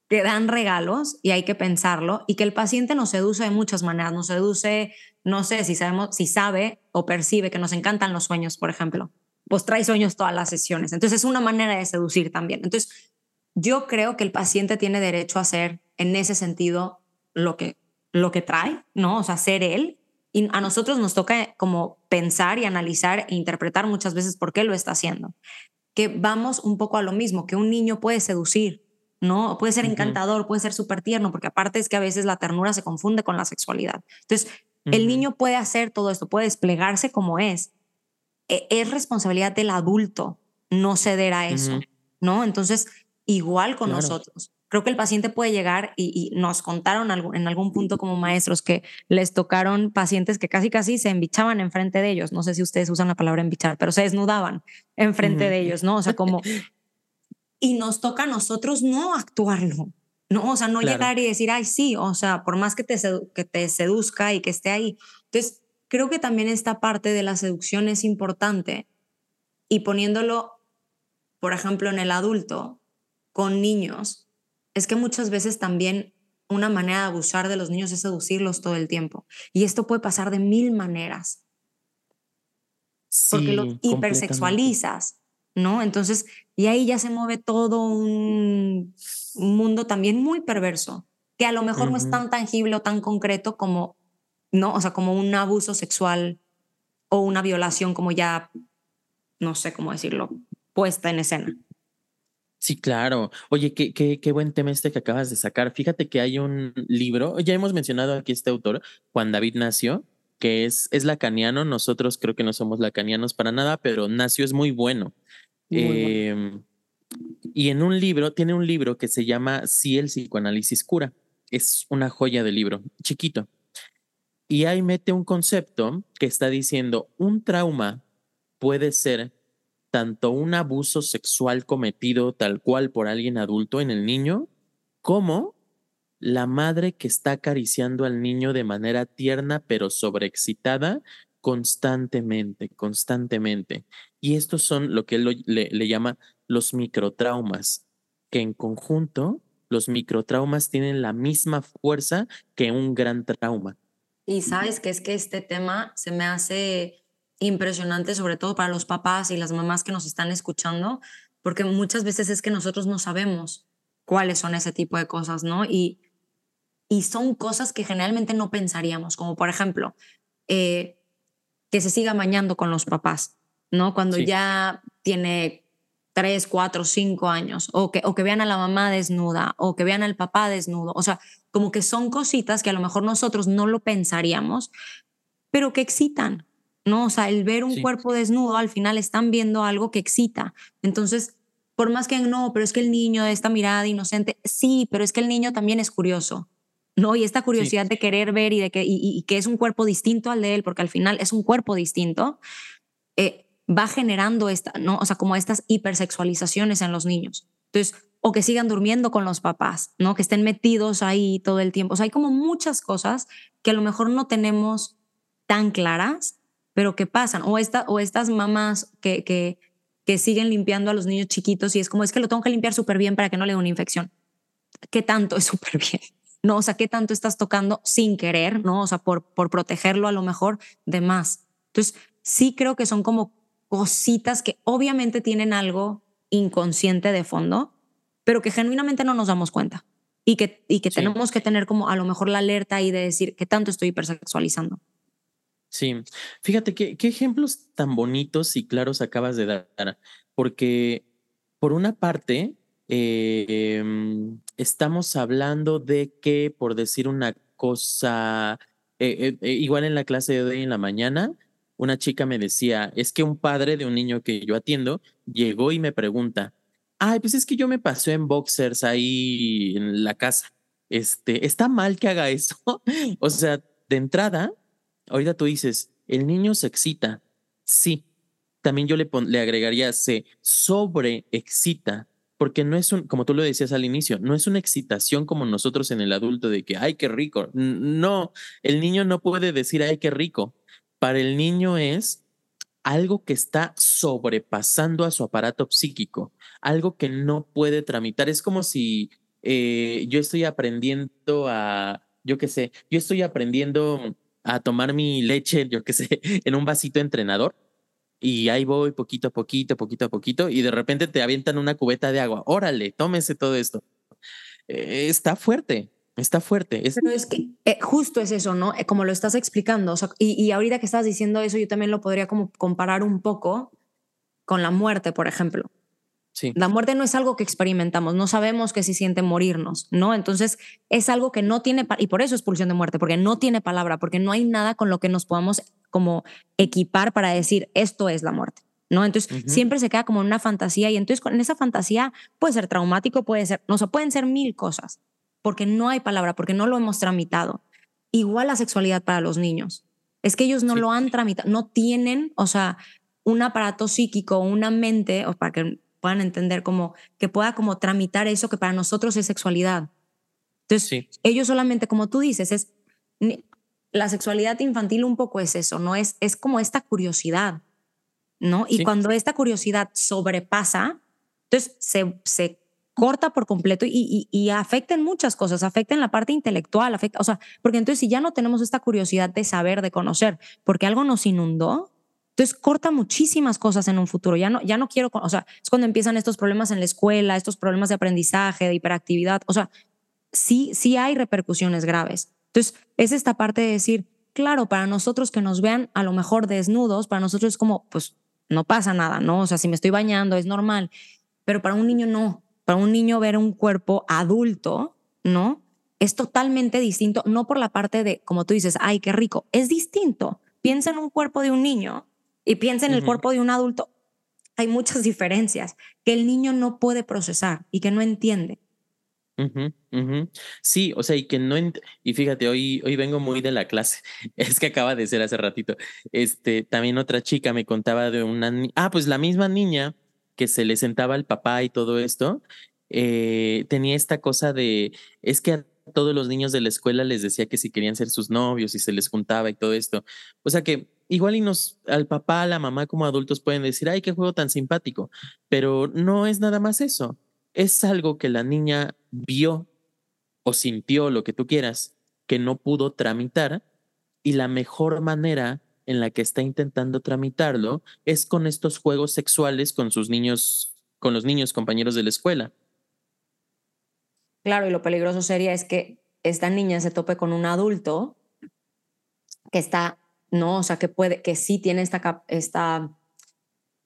que dan regalos y hay que pensarlo y que el paciente nos seduce de muchas maneras, nos seduce, no sé, si sabemos, si sabe o percibe que nos encantan los sueños, por ejemplo pues trae sueños todas las sesiones. Entonces es una manera de seducir también. Entonces yo creo que el paciente tiene derecho a hacer en ese sentido lo que, lo que trae, ¿no? O sea, ser él. Y a nosotros nos toca como pensar y analizar e interpretar muchas veces por qué lo está haciendo. Que vamos un poco a lo mismo, que un niño puede seducir, ¿no? Puede ser encantador, puede ser súper tierno, porque aparte es que a veces la ternura se confunde con la sexualidad. Entonces, el niño puede hacer todo esto, puede desplegarse como es, e, es responsabilidad del adulto no ceder a eso, ¿no? Entonces, igual con nosotros. Creo que el paciente puede llegar y, nos contaron en algún punto como maestros que les tocaron pacientes que casi casi se embichaban enfrente de ellos. No sé si ustedes usan la palabra embichar, pero se desnudaban enfrente de ellos, ¿no? O sea, como... Y nos toca a nosotros no actuarlo, ¿no? O sea, no llegar y decir, ay, sí, o sea, por más que te, que te seduzca y que esté ahí. Entonces, creo que también esta parte de la seducción es importante y poniéndolo, por ejemplo, en el adulto, con niños, es que muchas veces también una manera de abusar de los niños es seducirlos todo el tiempo. Y esto puede pasar de mil maneras. porque los hipersexualizas, ¿no? Entonces, y ahí ya se mueve todo un mundo también muy perverso, que a lo mejor no es tan tangible o tan concreto como ¿no? O sea, como un abuso sexual o una violación como ya, no sé cómo decirlo, puesta en escena. Sí, claro. Oye, qué, qué, qué buen tema este que acabas de sacar. Fíjate que hay un libro, ya hemos mencionado aquí este autor, Juan David Nacio, que es, es lacaniano. Nosotros creo que no somos lacanianos para nada, pero Nacio es muy bueno. Em, y en un libro, tiene un libro que se llama Si el psicoanálisis cura. Es una joya de libro, chiquito. Y ahí mete un concepto que está diciendo, un trauma puede ser tanto un abuso sexual cometido tal cual por alguien adulto en el niño, como la madre que está acariciando al niño de manera tierna pero sobreexcitada constantemente, constantemente. Y estos son lo que él le, le llama los microtraumas, que en conjunto los microtraumas tienen la misma fuerza que un gran trauma. Y sabes que es que este tema se me hace impresionante, sobre todo para los papás y las mamás que nos están escuchando, porque muchas veces es que nosotros no sabemos cuáles son ese tipo de cosas, ¿no? Y, y son cosas que generalmente no pensaríamos, como por ejemplo, eh, que se siga mañando con los papás, ¿no? Cuando ya tiene tres, cuatro, cinco años, o que, o que vean a la mamá desnuda, o que vean al papá desnudo, o sea, como que son cositas que a lo mejor nosotros no lo pensaríamos, pero que excitan, ¿no? O sea, el ver un cuerpo desnudo al final están viendo algo que excita. Entonces, por más que no, pero es que el niño, de esta mirada inocente, sí, pero es que el niño también es curioso, ¿no? Y esta curiosidad de querer ver y de que, y, que es un cuerpo distinto al de él, porque al final es un cuerpo distinto, eh, va generando esta, ¿no? O sea, como estas hipersexualizaciones en los niños. Entonces, o que sigan durmiendo con los papás, ¿no? Que estén metidos ahí todo el tiempo. O sea, hay como muchas cosas que a lo mejor no tenemos tan claras, pero que pasan. O, esta, o estas mamás que, que, que siguen limpiando a los niños chiquitos y es como, es que lo tengo que limpiar súper bien para que no le dé una infección. ¿Qué tanto es súper bien? ¿No? O sea, ¿qué tanto estás tocando sin querer, ¿no? O sea, por, por protegerlo a lo mejor de más. Entonces, sí creo que son como cositas que obviamente tienen algo inconsciente de fondo, pero que genuinamente no nos damos cuenta y que, y que tenemos que tener como a lo mejor la alerta ahí de decir qué tanto estoy hipersexualizando. Sí, fíjate qué, qué ejemplos tan bonitos y claros acabas de dar, porque por una parte em, estamos hablando de que, por decir una cosa, eh, eh, igual en la clase de hoy en la mañana, una chica me decía, es que un padre de un niño que yo atiendo llegó y me pregunta, ay, pues es que yo me pasé en boxers ahí en la casa. Este, ¿está mal que haga eso? o sea, de entrada, ahorita tú dices, el niño se excita. Sí, también yo le, le agregaría, se sobreexcita, porque no es un, como tú lo decías al inicio, no es una excitación como nosotros en el adulto de que, ay, qué rico. No, el niño no puede decir, ay, qué rico. Para el niño es algo que está sobrepasando a su aparato psíquico, algo que no puede tramitar. Es como si eh, yo estoy aprendiendo a, yo qué sé, yo estoy aprendiendo a tomar mi leche, yo qué sé, en un vasito entrenador. Y ahí voy poquito a poquito, poquito a poquito, y de repente te avientan una cubeta de agua. Órale, tómese todo esto. Eh, está fuerte, Está fuerte. Pero es que eh, justo es eso, ¿no? como lo estás explicando. y, y, ahorita que estás diciendo eso, yo también lo podría como comparar un poco con la muerte, por ejemplo. La muerte no es algo que experimentamos, no sabemos qué se siente morirnos, ¿no? Entonces es algo que no tiene, y por eso es pulsión de muerte, porque no tiene palabra, porque no hay nada con lo que nos podamos como equipar para decir esto es la muerte, ¿no? Entonces siempre se queda como una fantasía y entonces con esa fantasía puede ser traumático, puede ser, no, o pueden ser mil cosas, porque no hay palabra, porque no lo hemos tramitado. Igual la sexualidad para los niños. Es que ellos no lo han tramitado, no tienen, o sea, un aparato psíquico, una mente, o para que puedan entender como que pueda como tramitar eso que para nosotros es sexualidad. Entonces, ellos solamente, como tú dices, es la sexualidad infantil un poco es eso, ¿no? Es, es como esta curiosidad, ¿no? Y cuando esta curiosidad sobrepasa, entonces se, se corta por completo y, y, y, afecta en muchas cosas, afecta en la parte intelectual, afecta, o sea, porque entonces si ya no tenemos esta curiosidad de saber, de conocer, porque algo nos inundó, entonces corta muchísimas cosas en un futuro. Ya no, ya no quiero, o sea, es cuando empiezan estos problemas en la escuela, estos problemas de aprendizaje, de hiperactividad. O sea, sí, sí hay repercusiones graves. Entonces, es esta parte de decir, claro, para nosotros que nos vean a lo mejor desnudos, para nosotros es como, pues no pasa nada, ¿no? O sea, si me estoy bañando es normal, pero para un niño no. Para un niño ver un cuerpo adulto, ¿no? Es totalmente distinto, no por la parte de, como tú dices, ay, qué rico, es distinto. Piensa en un cuerpo de un niño y piensa en el cuerpo de un adulto, hay muchas diferencias que el niño no puede procesar y que no entiende. Sí, o sea, y que no, y fíjate, hoy, hoy vengo muy de la clase, es que acaba de ser hace ratito, este, también otra chica me contaba de una, ah, pues la misma niña que se le sentaba al papá y todo esto, eh, tenía esta cosa de, es que a todos los niños de la escuela les decía que si querían ser sus novios y se les juntaba y todo esto, o sea que igual y nos, al papá, a la mamá como adultos pueden decir, ay, qué juego tan simpático, pero no es nada más eso. Es algo que la niña vio o sintió, lo que tú quieras, que no pudo tramitar y la mejor manera en la que está intentando tramitarlo es con estos juegos sexuales con sus niños, con los niños compañeros de la escuela. Claro, y lo peligroso sería es que esta niña se tope con un adulto que está ¿no? O sea, que puede, que sí tiene esta, esta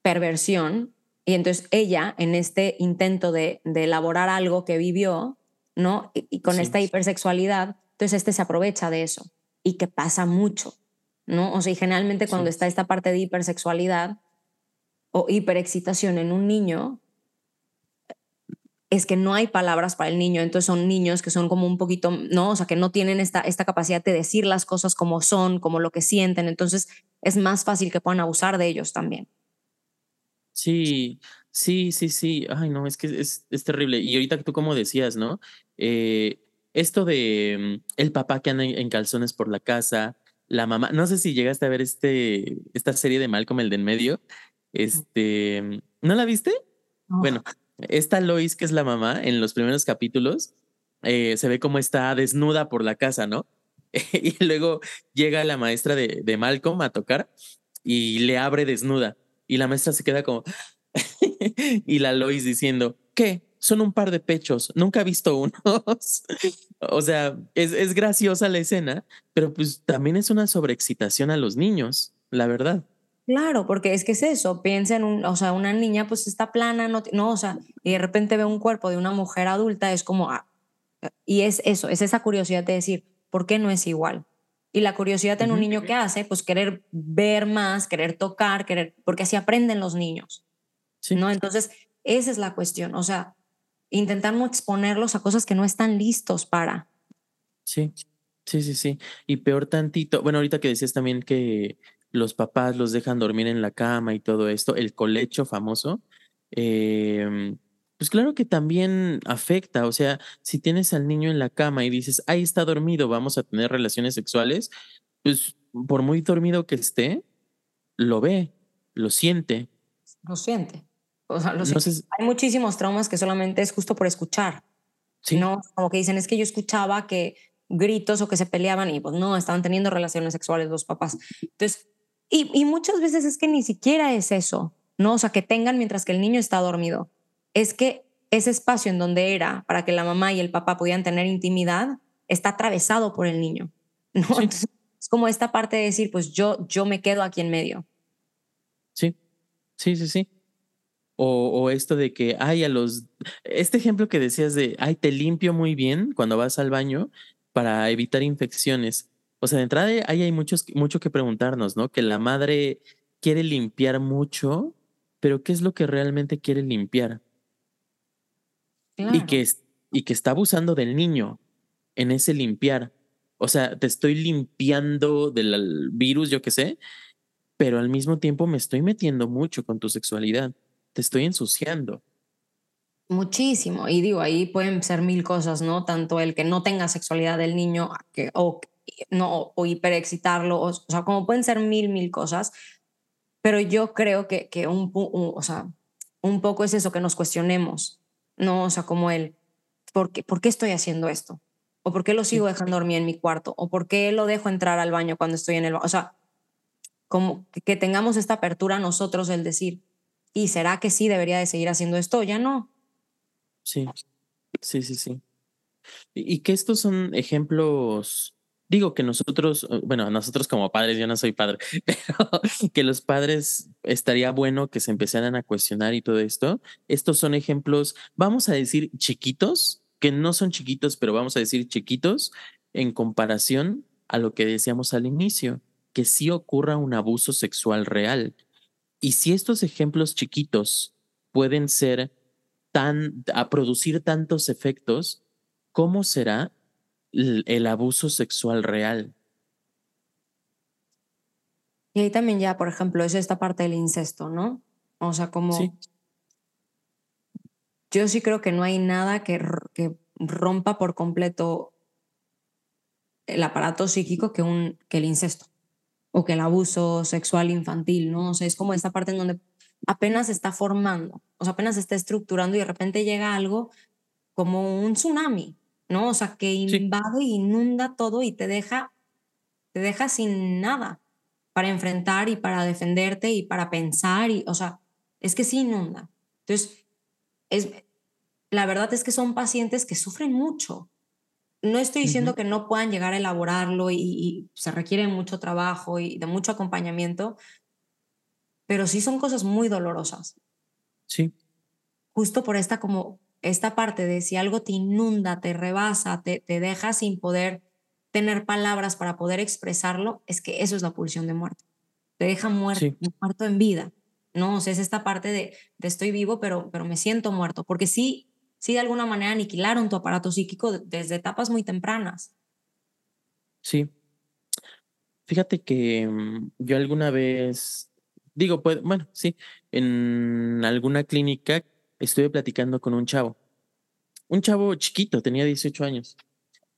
perversión y entonces ella, en este intento de, de elaborar algo que vivió, ¿no? Y, con esta hipersexualidad, entonces este se aprovecha de eso y que pasa mucho, ¿no? O sea, y generalmente cuando está esta parte de hipersexualidad o hiperexcitación en un niño, es que no hay palabras para el niño, entonces son niños que son como un poquito, ¿no? O sea, que no tienen esta, esta capacidad de decir las cosas como son, como lo que sienten, entonces es más fácil que puedan abusar de ellos también. Sí, sí, sí, sí. Ay, no, es que es, es terrible. Y ahorita tú como decías, ¿no? Eh, esto de mm, el papá que anda en calzones por la casa, la mamá, no sé si llegaste a ver este, esta serie de Malcolm, el de en medio. Este, ¿no la viste? Bueno, esta Lois, que es la mamá, en los primeros capítulos, eh, se ve como está desnuda por la casa, ¿no? y luego llega la maestra de, Malcolm a tocar y le abre desnuda. Y la maestra se queda como... y la Lois diciendo, ¿qué? Son un par de pechos, nunca he visto unos. o sea, es, es graciosa la escena, pero pues también es una sobreexcitación a los niños, la verdad. Claro, porque es que es eso, piensa en un, o sea, una niña pues está plana, no, no, o sea, y de repente ve un cuerpo de una mujer adulta, es como, ah, y es eso, es esa curiosidad de decir, ¿por qué no es igual? Y la curiosidad en un niño que hace, pues querer ver más, querer tocar, querer, porque así aprenden los niños, ¿no? Entonces, esa es la cuestión, o sea, intentar no exponerlos a cosas que no están listos para. Sí, sí, sí, sí. Y peor tantito, bueno, ahorita que decías también que los papás los dejan dormir en la cama y todo esto, el colecho famoso, em, pues claro que también afecta, o sea, si tienes al niño en la cama y dices, ahí está dormido, vamos a tener relaciones sexuales, pues por muy dormido que esté, lo ve, lo siente. Lo siente. O sea, Hay muchísimos traumas que solamente es justo por escuchar. Sí. No, como que dicen, es que yo escuchaba que gritos o que se peleaban y pues no, estaban teniendo relaciones sexuales los papás. Entonces, y, y muchas veces es que ni siquiera es eso, ¿no? O sea, que tengan mientras que el niño está dormido. Es que ese espacio en donde era para que la mamá y el papá pudieran tener intimidad está atravesado por el niño, ¿no? Entonces, es como esta parte de decir, pues yo, yo me quedo aquí en medio. Sí, sí, sí, sí. O, o, esto de que, ay, a los. Este ejemplo que decías de, ay, te limpio muy bien cuando vas al baño para evitar infecciones. O sea, de entrada ahí hay muchos, mucho que preguntarnos, ¿no? Que la madre quiere limpiar mucho, pero ¿qué es lo que realmente quiere limpiar? Y, que, y que está abusando del niño en ese limpiar. O sea, te estoy limpiando del virus, yo qué sé, pero al mismo tiempo me estoy metiendo mucho con tu sexualidad te estoy ensuciando. Muchísimo. Y digo, ahí pueden ser mil cosas, ¿no? Tanto el que no tenga sexualidad del niño que, o, no, o hiperexcitarlo, o, sea, como pueden ser mil, mil cosas. Pero yo creo que, que un, o sea, un poco es eso, que nos cuestionemos, ¿no? O sea, como el, ¿por qué, ¿por qué estoy haciendo esto? ¿O por qué lo sigo dejando dormir en mi cuarto? ¿O por qué lo dejo entrar al baño cuando estoy en el baño? O sea, como que tengamos esta apertura nosotros, el decir, ¿Y será que sí debería de seguir haciendo esto? Ya no. Sí, sí, sí, sí. Y, que estos son ejemplos, digo que nosotros, eh, bueno, nosotros como padres, yo no soy padre, pero que los padres estaría bueno que se empezaran a cuestionar y todo esto. Estos son ejemplos, vamos a decir chiquitos, que no son chiquitos, pero vamos a decir chiquitos en comparación a lo que decíamos al inicio, que sí ocurra un abuso sexual real, y si estos ejemplos chiquitos pueden ser tan, a producir tantos efectos, ¿cómo será el, abuso sexual real? Y ahí también ya, por ejemplo, es esta parte del incesto, ¿no? O sea, como... Yo sí creo que no hay nada que, que rompa por completo el aparato psíquico que, un, que el incesto o que el abuso sexual infantil, ¿no? O sea, es como esta parte en donde apenas se está formando, o sea, apenas se está estructurando y de repente llega algo como un tsunami, ¿no? O sea, que invade, inunda todo y te deja, te deja sin nada para enfrentar y para defenderte y para pensar y, o sea, es que sí inunda. Entonces, es, la verdad es que son pacientes que sufren mucho, no estoy diciendo que no puedan llegar a elaborarlo y, se requiere mucho trabajo y de mucho acompañamiento, pero sí son cosas muy dolorosas. Sí. Justo por esta como esta parte de si algo te inunda, te rebasa, te, te deja sin poder tener palabras para poder expresarlo, es que eso es la pulsión de muerte. Te deja muerto, muerto en vida. No, o sea, es esta parte de, de estoy vivo, pero, pero me siento muerto. Porque sí, sí de alguna manera aniquilaron tu aparato psíquico desde etapas muy tempranas. Sí. Fíjate que mm, yo alguna vez, digo, pues, bueno, sí, en alguna clínica estuve platicando con un chavo. Un chavo chiquito, tenía 18 años.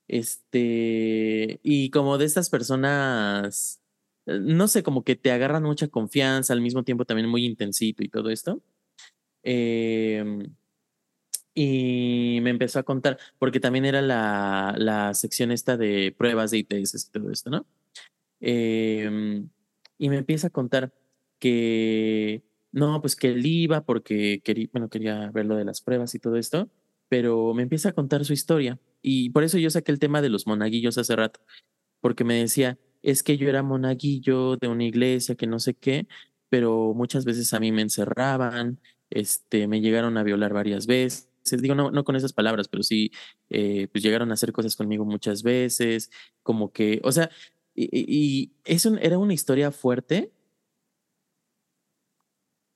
Este, y como de estas personas, eh, no sé, como que te agarran mucha confianza, al mismo tiempo también muy intensito y todo esto. Eh, y me empezó a contar, porque también era la, la sección esta de pruebas de ITS y todo esto, ¿no? Em, y me empieza a contar que no, pues que él iba porque quería, bueno, quería ver lo de las pruebas y todo esto, pero me empieza a contar su historia. Y por eso yo saqué el tema de los monaguillos hace rato, porque me decía, es que yo era monaguillo de una iglesia que no sé qué, pero muchas veces a mí me encerraban, este, me llegaron a violar varias veces digo, no, no con esas palabras, pero sí, eh, pues llegaron a hacer cosas conmigo muchas veces, como que, o sea, y, y eso era una historia fuerte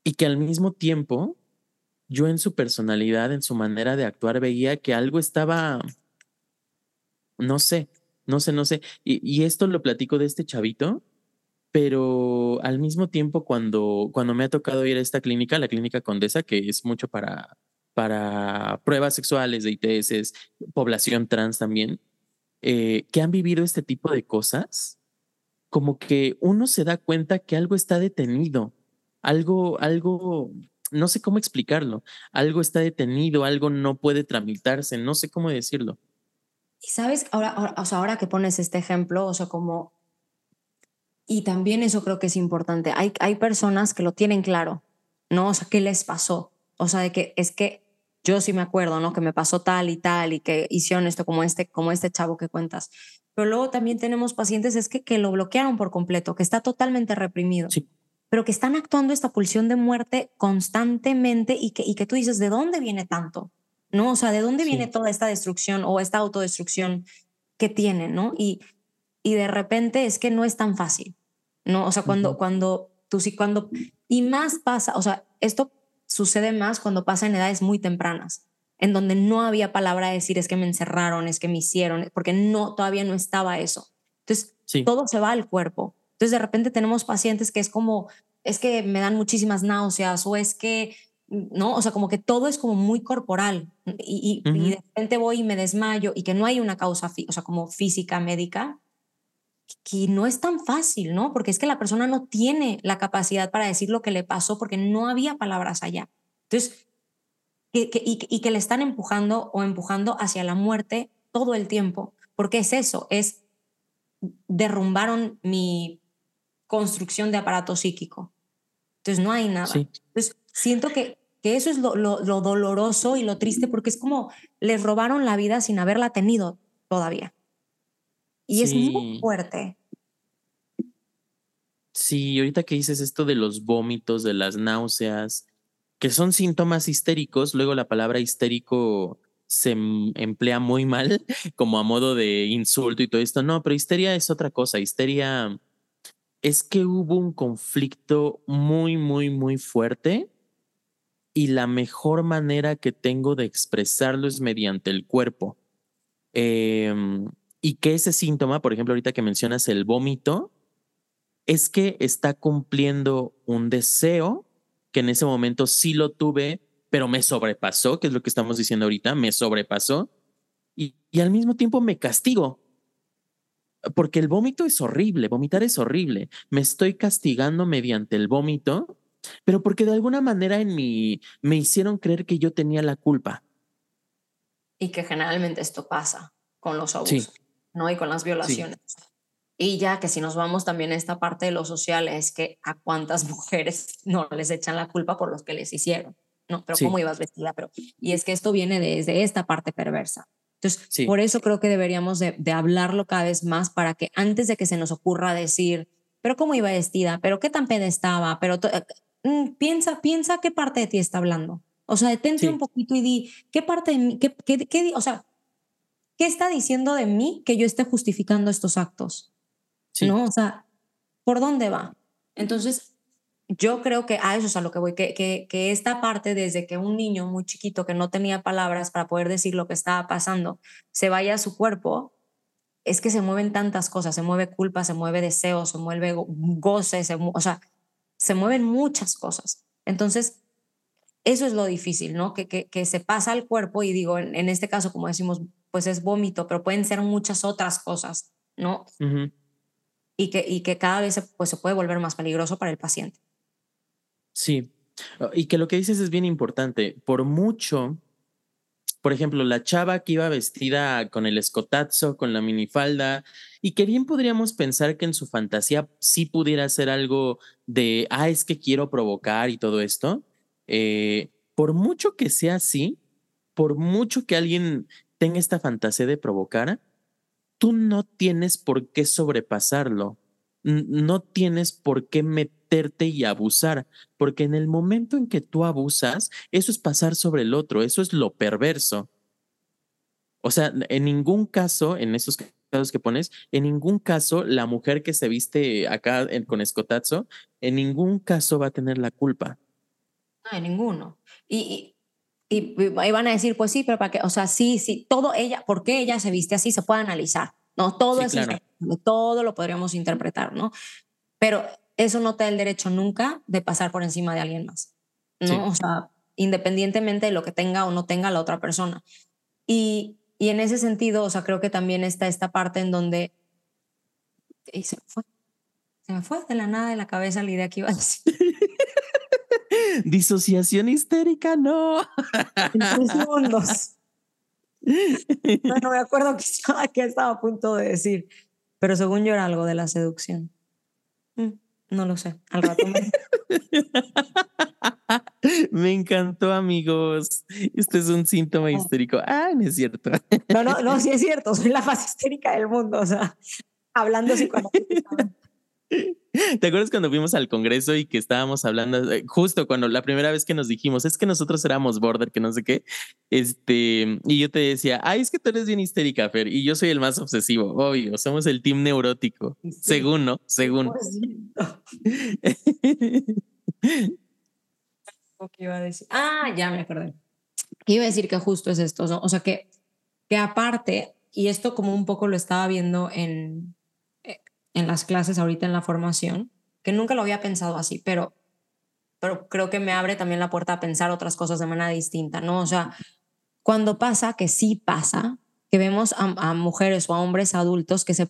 y que al mismo tiempo yo en su personalidad, en su manera de actuar, veía que algo estaba, no sé, no sé, no sé. Y, esto lo platico de este chavito pero al mismo tiempo cuando, cuando me ha tocado ir a esta clínica, la clínica Condesa, que es mucho para, para pruebas sexuales de ITS, población trans también, eh, que han vivido este tipo de cosas, como que uno se da cuenta que algo está detenido, algo, algo, no sé cómo explicarlo, algo está detenido, algo no puede tramitarse, no sé cómo decirlo. Y sabes, ahora, ahora, o sea, ahora que pones este ejemplo, o sea, como y también eso creo que es importante. Hay, hay personas que lo tienen claro, ¿no? O sea, ¿qué les pasó? O sea, de que es que yo sí me acuerdo, ¿no? Que me pasó tal y tal y que hicieron esto como este, como este chavo que cuentas. Pero luego también tenemos pacientes es que, que lo bloquearon por completo, que está totalmente reprimido. Sí. Pero que están actuando esta pulsión de muerte constantemente y que, y que tú dices, ¿de dónde viene tanto? ¿No? O sea, ¿de dónde viene toda esta destrucción o esta autodestrucción que tienen, ¿no? Y, y de repente es que no es tan fácil. ¿no? O sea, cuando, cuando tú sí, cuando, y más pasa, o sea, esto sucede más cuando pasa en edades muy tempranas, en donde no había palabra de decir es que me encerraron, es que me hicieron, porque no, todavía no estaba eso. Entonces, todo se va al cuerpo. Entonces, de repente tenemos pacientes que es como, es que me dan muchísimas náuseas o es que, ¿no? O sea, como que todo es como muy corporal y, y, y de repente voy y me desmayo y que no hay una causa, o sea, como física, médica, que no es tan fácil, ¿no? Porque es que la persona no tiene la capacidad para decir lo que le pasó porque no había palabras allá. Entonces, y, que le están empujando o empujando hacia la muerte todo el tiempo. Porque es eso, es derrumbaron mi construcción de aparato psíquico. Entonces no hay nada. Entonces siento que, que eso es lo, lo, lo doloroso y lo triste porque es como les robaron la vida sin haberla tenido todavía. Y es muy fuerte. Sí, ahorita que dices esto de los vómitos, de las náuseas, que son síntomas histéricos, luego la palabra histérico se emplea muy mal como a modo de insulto y todo esto. No, pero histeria es otra cosa. Histeria es que hubo un conflicto muy, muy, muy fuerte y la mejor manera que tengo de expresarlo es mediante el cuerpo. Eh, y que ese síntoma, por ejemplo, ahorita que mencionas el vómito, es que está cumpliendo un deseo que en ese momento sí lo tuve, pero me sobrepasó, que es lo que estamos diciendo ahorita, me sobrepasó, y al mismo tiempo me castigo, porque el vómito es horrible, vomitar es horrible, me estoy castigando mediante el vómito, pero porque de alguna manera en mí me hicieron creer que yo tenía la culpa. Y que generalmente esto pasa con los abusos. ¿no? Y con las violaciones. Y ya que si nos vamos también a esta parte de lo social, es que a cuántas mujeres no les echan la culpa por los que les hicieron, ¿no? Pero cómo ibas vestida, pero... Y es que esto viene desde esta parte perversa. Entonces, por eso creo que deberíamos de, de, hablarlo cada vez más para que antes de que se nos ocurra decir, pero cómo iba vestida, pero qué tan peda estaba, pero eh, mm, piensa, piensa qué parte de ti está hablando. O sea, detente un poquito y di, ¿qué parte de mí, qué, qué, qué, o sea, ¿qué está diciendo de mí que yo esté justificando estos actos? ¿No? O sea, ¿por dónde va? Entonces, yo creo que a eso es a lo que voy, que, que, que, esta parte desde que un niño muy chiquito que no tenía palabras para poder decir lo que estaba pasando, se vaya a su cuerpo, es que se mueven tantas cosas, se mueve culpa, se mueve deseo, se mueve goce, se, o sea, se mueven muchas cosas. Entonces, eso es lo difícil, ¿no? Que, que, que se pasa al cuerpo y digo, en, en, este caso, como decimos, pues es vómito, pero pueden ser muchas otras cosas, ¿no? y, que, y que cada vez se, pues, se puede volver más peligroso para el paciente. Sí, ah, y que lo que dices es bien importante. Por mucho, por ejemplo, la chava que iba vestida con el escotazo, con la minifalda, y que bien podríamos pensar que en su fantasía sí pudiera ser algo de, ah, es que quiero provocar y todo esto. Eh, por mucho que sea así, por mucho que alguien tenga esta fantasía de provocar, tú no tienes por qué sobrepasarlo. No tienes por qué meterte y abusar, porque en el momento en que tú abusas, eso es pasar sobre el otro, eso es lo perverso. O sea, en ningún caso, en esos casos que pones, en ningún caso la mujer que se viste acá con escotazo, en ningún caso va a tener la culpa. No, en ninguno. Y, y, y, van a decir, pues sí, pero para qué, o sea, sí, sí, todo ella, ¿por qué ella se viste así? Se puede analizar, ¿no? Todo sí, es, claro. Todo lo podríamos interpretar, ¿no? pero eso no te da el derecho nunca de pasar por encima de alguien más, ¿no? O sea, independientemente de lo que tenga o no tenga la otra persona. Y, y en ese sentido, o sea, creo que también está esta parte en donde... Y se fue. Se me fue de la nada de la cabeza la idea que iba a decir. Disociación histérica, no. En tres segundos. No, me acuerdo qué estaba a punto de decir, pero según yo era algo de la seducción. Mm, no lo sé, al rato me... me encantó, amigos. Este es un síntoma ah. histérico. Ah, no es cierto. No, no, no, sí es cierto. Soy la más histérica del mundo. O sea, hablando psicoanalíticamente. ¿Te acuerdas cuando fuimos al Congreso y que estábamos hablando, eh, justo cuando la primera vez que nos dijimos, es que nosotros éramos border, que no sé qué, este, y yo te decía, ay, es que tú eres bien histérica, Fer, y yo soy el más obsesivo, obvio, somos el team neurótico, según, ¿no? Según. ¿Qué iba a decir? Ah, ya me acordé. Iba a decir que justo es esto, o sea, que, que aparte, y esto como un poco lo estaba viendo en, en las clases ahorita en la formación, que nunca lo había pensado así, pero, pero creo que me abre también la puerta a pensar otras cosas de manera distinta, ¿no? O sea, cuando pasa, que sí pasa, que vemos a, mujeres o a hombres adultos que se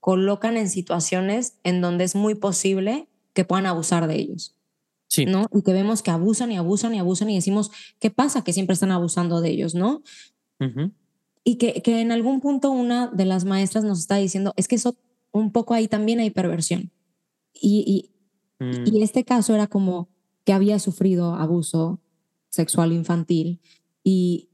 colocan en situaciones en donde es muy posible que puedan abusar de ellos. Sí. ¿no? Y que vemos que abusan y abusan y abusan y decimos, ¿qué pasa? Que siempre están abusando de ellos, ¿no? Y que, que en algún punto una de las maestras nos está diciendo, es que eso un poco ahí también hay perversión. Y, y, mm. y este caso era como que había sufrido abuso sexual infantil y,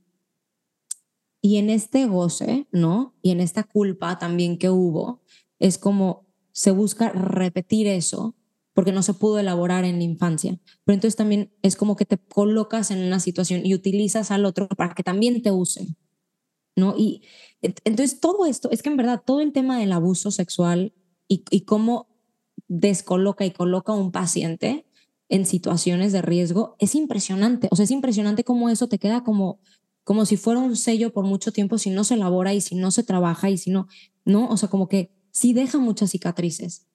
y en este goce, ¿no? Y en esta culpa también que hubo, es como se busca repetir eso porque no se pudo elaborar en la infancia. Pero entonces también es como que te colocas en una situación y utilizas al otro para que también te use. Y entonces todo esto, es que en verdad todo el tema del abuso sexual y, y cómo descoloca y coloca a un paciente en situaciones de riesgo es impresionante. O sea, es impresionante cómo eso te queda como, como si fuera un sello por mucho tiempo si no se elabora y si no se trabaja y si no, ¿no? O sea, como que sí deja muchas cicatrices.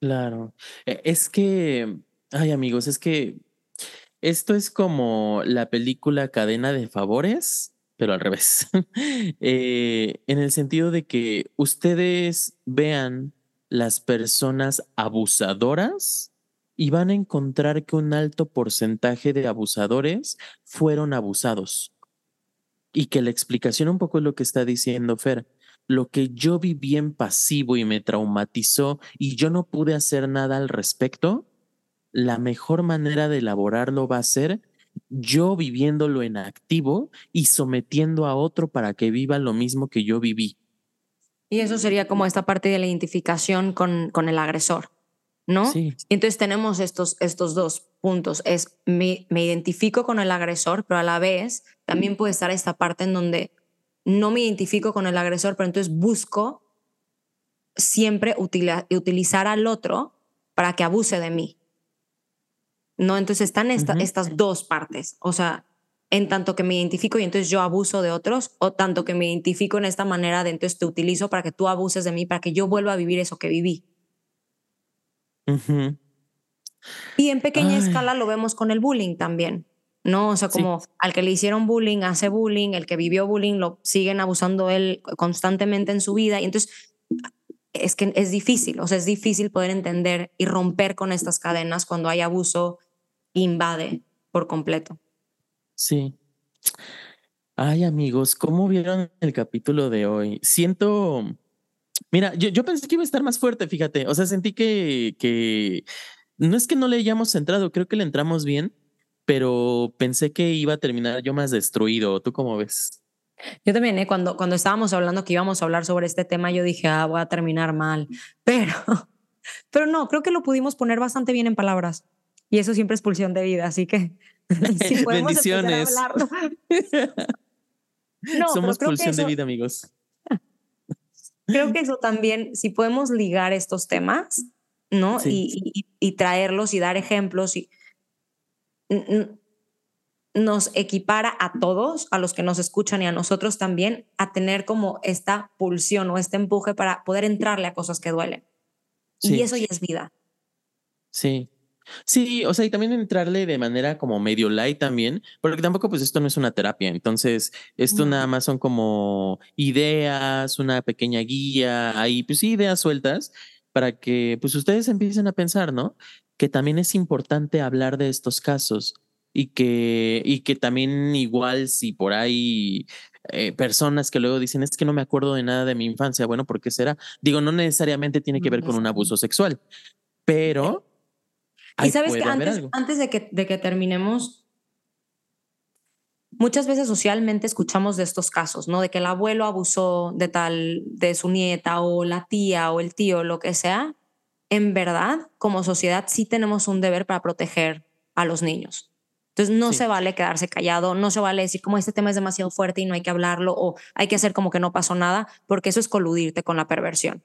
Claro. E, es que, ay amigos, es que esto es como la película Cadena de Favores pero al revés. Eh, en el sentido de que ustedes vean las personas abusadoras y van a encontrar que un alto porcentaje de abusadores fueron abusados. Y que la explicación un poco es lo que está diciendo Fer. Lo que yo viví en pasivo y me traumatizó y yo no pude hacer nada al respecto, la mejor manera de elaborarlo va a ser yo viviéndolo en activo y sometiendo a otro para que viva lo mismo que yo viví. Y eso sería como esta parte de la identificación con, con el agresor, ¿no? Sí. Entonces tenemos estos, estos dos puntos. Es me, me identifico con el agresor, pero a la vez también puede estar esta parte en donde no me identifico con el agresor, pero entonces busco siempre utilizar al otro para que abuse de mí. ¿No? Entonces están estas dos partes, o sea, en tanto que me identifico y entonces yo abuso de otros, o tanto que me identifico en esta manera de entonces te utilizo para que tú abuses de mí, para que yo vuelva a vivir eso que viví. Y en pequeña escala lo vemos con el bullying también, ¿no? O sea, como al que le hicieron bullying, hace bullying, el que vivió bullying, lo siguen abusando él constantemente en su vida. Y entonces es que es difícil, o sea, es difícil poder entender y romper con estas cadenas cuando hay abuso invade por completo. Sí. Ay, amigos, ¿cómo vieron el capítulo de hoy? Siento, mira, yo, yo pensé que iba a estar más fuerte, fíjate, o sea, sentí que, que no es que no le hayamos entrado, creo que le entramos bien, pero pensé que iba a terminar yo más destruido. ¿Tú cómo ves? Yo también, ¿eh? cuando, cuando estábamos hablando que íbamos a hablar sobre este tema, yo dije, ah, voy a terminar mal, pero, pero no, creo que lo pudimos poner bastante bien en palabras. Y eso siempre es pulsión de vida, así que si podemos Bendiciones. no, Somos pulsión de vida, amigos. Creo que eso también, si podemos ligar estos temas, ¿no? Y, y, traerlos y dar ejemplos y nos equipara a todos, a los que nos escuchan y a nosotros también, a tener como esta pulsión o este empuje para poder entrarle a cosas que duelen. Y eso ya es vida. Sí. Sí, o sea, y también entrarle de manera como medio light también, porque tampoco pues esto no es una terapia, entonces esto nada más son como ideas, una pequeña guía, ahí pues sí, ideas sueltas para que pues ustedes empiecen a pensar, ¿no? Que también es importante hablar de estos casos y que, y que también igual si por ahí eh, personas que luego dicen, es que no me acuerdo de nada de mi infancia, bueno, ¿por qué será? Digo, no necesariamente tiene que ver con un abuso sexual, pero y sabes que antes, antes de, que, de que terminemos, muchas veces socialmente escuchamos de estos casos, ¿no? De que el abuelo abusó de tal, de su nieta o la tía o el tío, lo que sea. En verdad, como sociedad sí tenemos un deber para proteger a los niños. Entonces no se vale quedarse callado, no se vale decir como este tema es demasiado fuerte y no hay que hablarlo o hay que hacer como que no pasó nada, porque eso es coludirte con la perversión.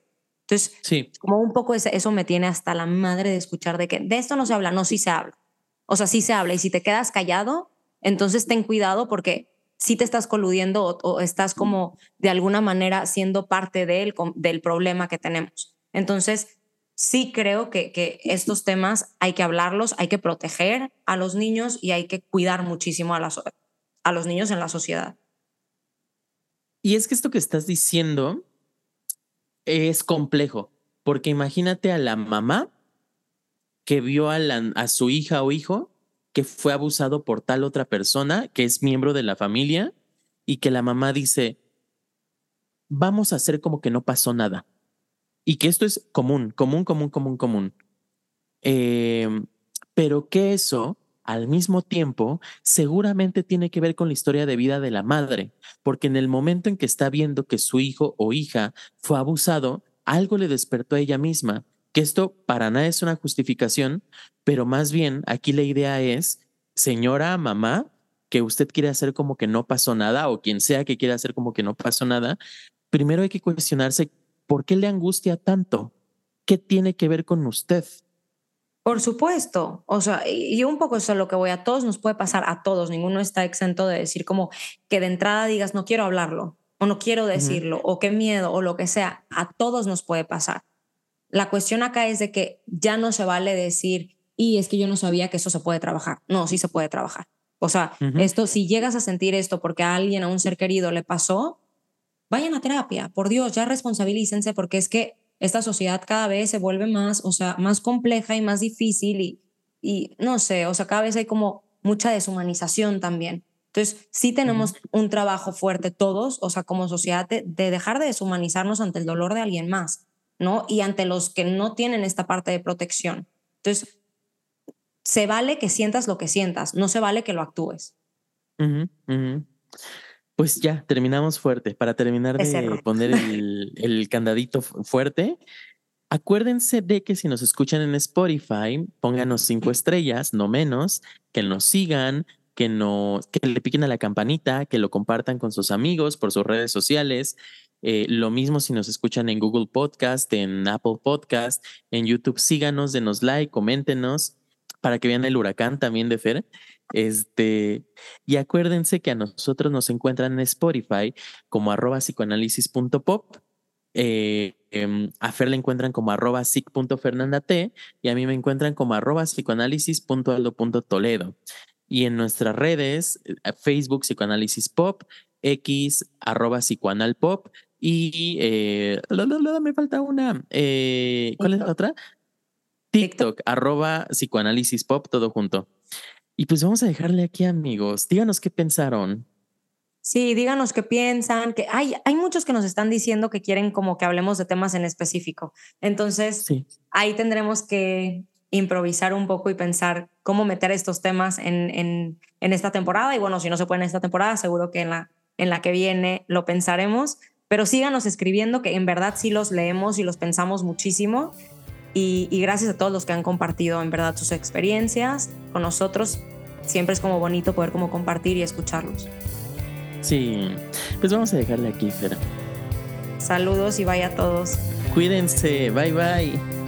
Entonces, sí. como un poco eso me tiene hasta la madre de escuchar de que de esto no se habla, no, sí se habla. O sea, sí se habla y si te quedas callado, entonces ten cuidado porque si te estás coludiendo o, estás como de alguna manera siendo parte de del problema que tenemos. Entonces, sí creo que, que estos temas hay que hablarlos, hay que proteger a los niños y hay que cuidar muchísimo a, las, a los niños en la sociedad. Y es que esto que estás diciendo es complejo, porque imagínate a la mamá que vio a, su hija o hijo que fue abusado por tal otra persona que es miembro de la familia y que la mamá dice, vamos a hacer como que no pasó nada. Y que esto es común, común, común, común, común. Em, pero que eso al mismo tiempo seguramente tiene que ver con la historia de vida de la madre, porque en el momento en que está viendo que su hijo o hija fue abusado, algo le despertó a ella misma, que esto para nada es una justificación, pero más bien aquí la idea es, señora mamá, que usted quiere hacer como que no pasó nada o quien sea que quiera hacer como que no pasó nada, primero hay que cuestionarse por qué le angustia tanto, qué tiene que ver con usted. Por supuesto, o sea, y un poco eso es lo que voy a todos, nos puede pasar a todos, ninguno está exento de decir como que de entrada digas no quiero hablarlo o no quiero decirlo o qué miedo o lo que sea, a todos nos puede pasar. La cuestión acá es de que ya no se vale decir, y es que yo no sabía que eso se puede trabajar. No, sí se puede trabajar. O sea, esto, si llegas a sentir esto porque a alguien, a un ser querido le pasó, vayan a terapia, por Dios, ya responsabilícense porque es que esta sociedad cada vez se vuelve más, o sea, más compleja y más difícil y, y no sé, o sea, cada vez hay como mucha deshumanización también. Entonces, sí tenemos un trabajo fuerte todos, o sea, como sociedad, de, dejar de deshumanizarnos ante el dolor de alguien más, ¿no? Y ante los que no tienen esta parte de protección. Entonces, se vale que sientas lo que sientas, no se vale que lo actúes. Pues ya, terminamos fuerte. Para terminar de poner el, candadito fuerte, acuérdense de que si nos escuchan en Spotify, pónganos cinco estrellas, no menos, que nos sigan, que, nos, que le piquen a la campanita, que lo compartan con sus amigos por sus redes sociales. Eh, lo mismo si nos escuchan en Google Podcast, en Apple Podcast, en YouTube, síganos, denos like, coméntenos para que vean el huracán también de Fer. Este, y acuérdense que a nosotros nos encuentran en Spotify como arroba psicoanálisis.pop. Eh, em, a Fer le encuentran como arroba psic.fernandate y a mí me encuentran como arroba psicoanálisis.aldo.toledo. Y en nuestras redes, eh, Facebook Psicoanálisis Pop, X arroba psicoanalpop y eh, me falta una. Eh, ¿Cuál es la otra? TikTok, arroba psicoanálisis pop, todo junto. Y pues vamos a dejarle aquí, amigos. Díganos qué pensaron. Sí, díganos qué piensan, que hay, hay muchos que nos están diciendo que quieren como que hablemos de temas en específico. Entonces, ahí tendremos que improvisar un poco y pensar cómo meter estos temas en, en, en, esta temporada. Y bueno, si no se puede en esta temporada, seguro que en la, en la que viene lo pensaremos. Pero síganos escribiendo, que en verdad sí los leemos y los pensamos muchísimo. Y, y gracias a todos los que han compartido en verdad sus experiencias con nosotros siempre es como bonito poder como compartir y escucharlos. Sí, pues vamos a dejarle aquí, Fer. Saludos y bye a todos. Cuídense, bye bye.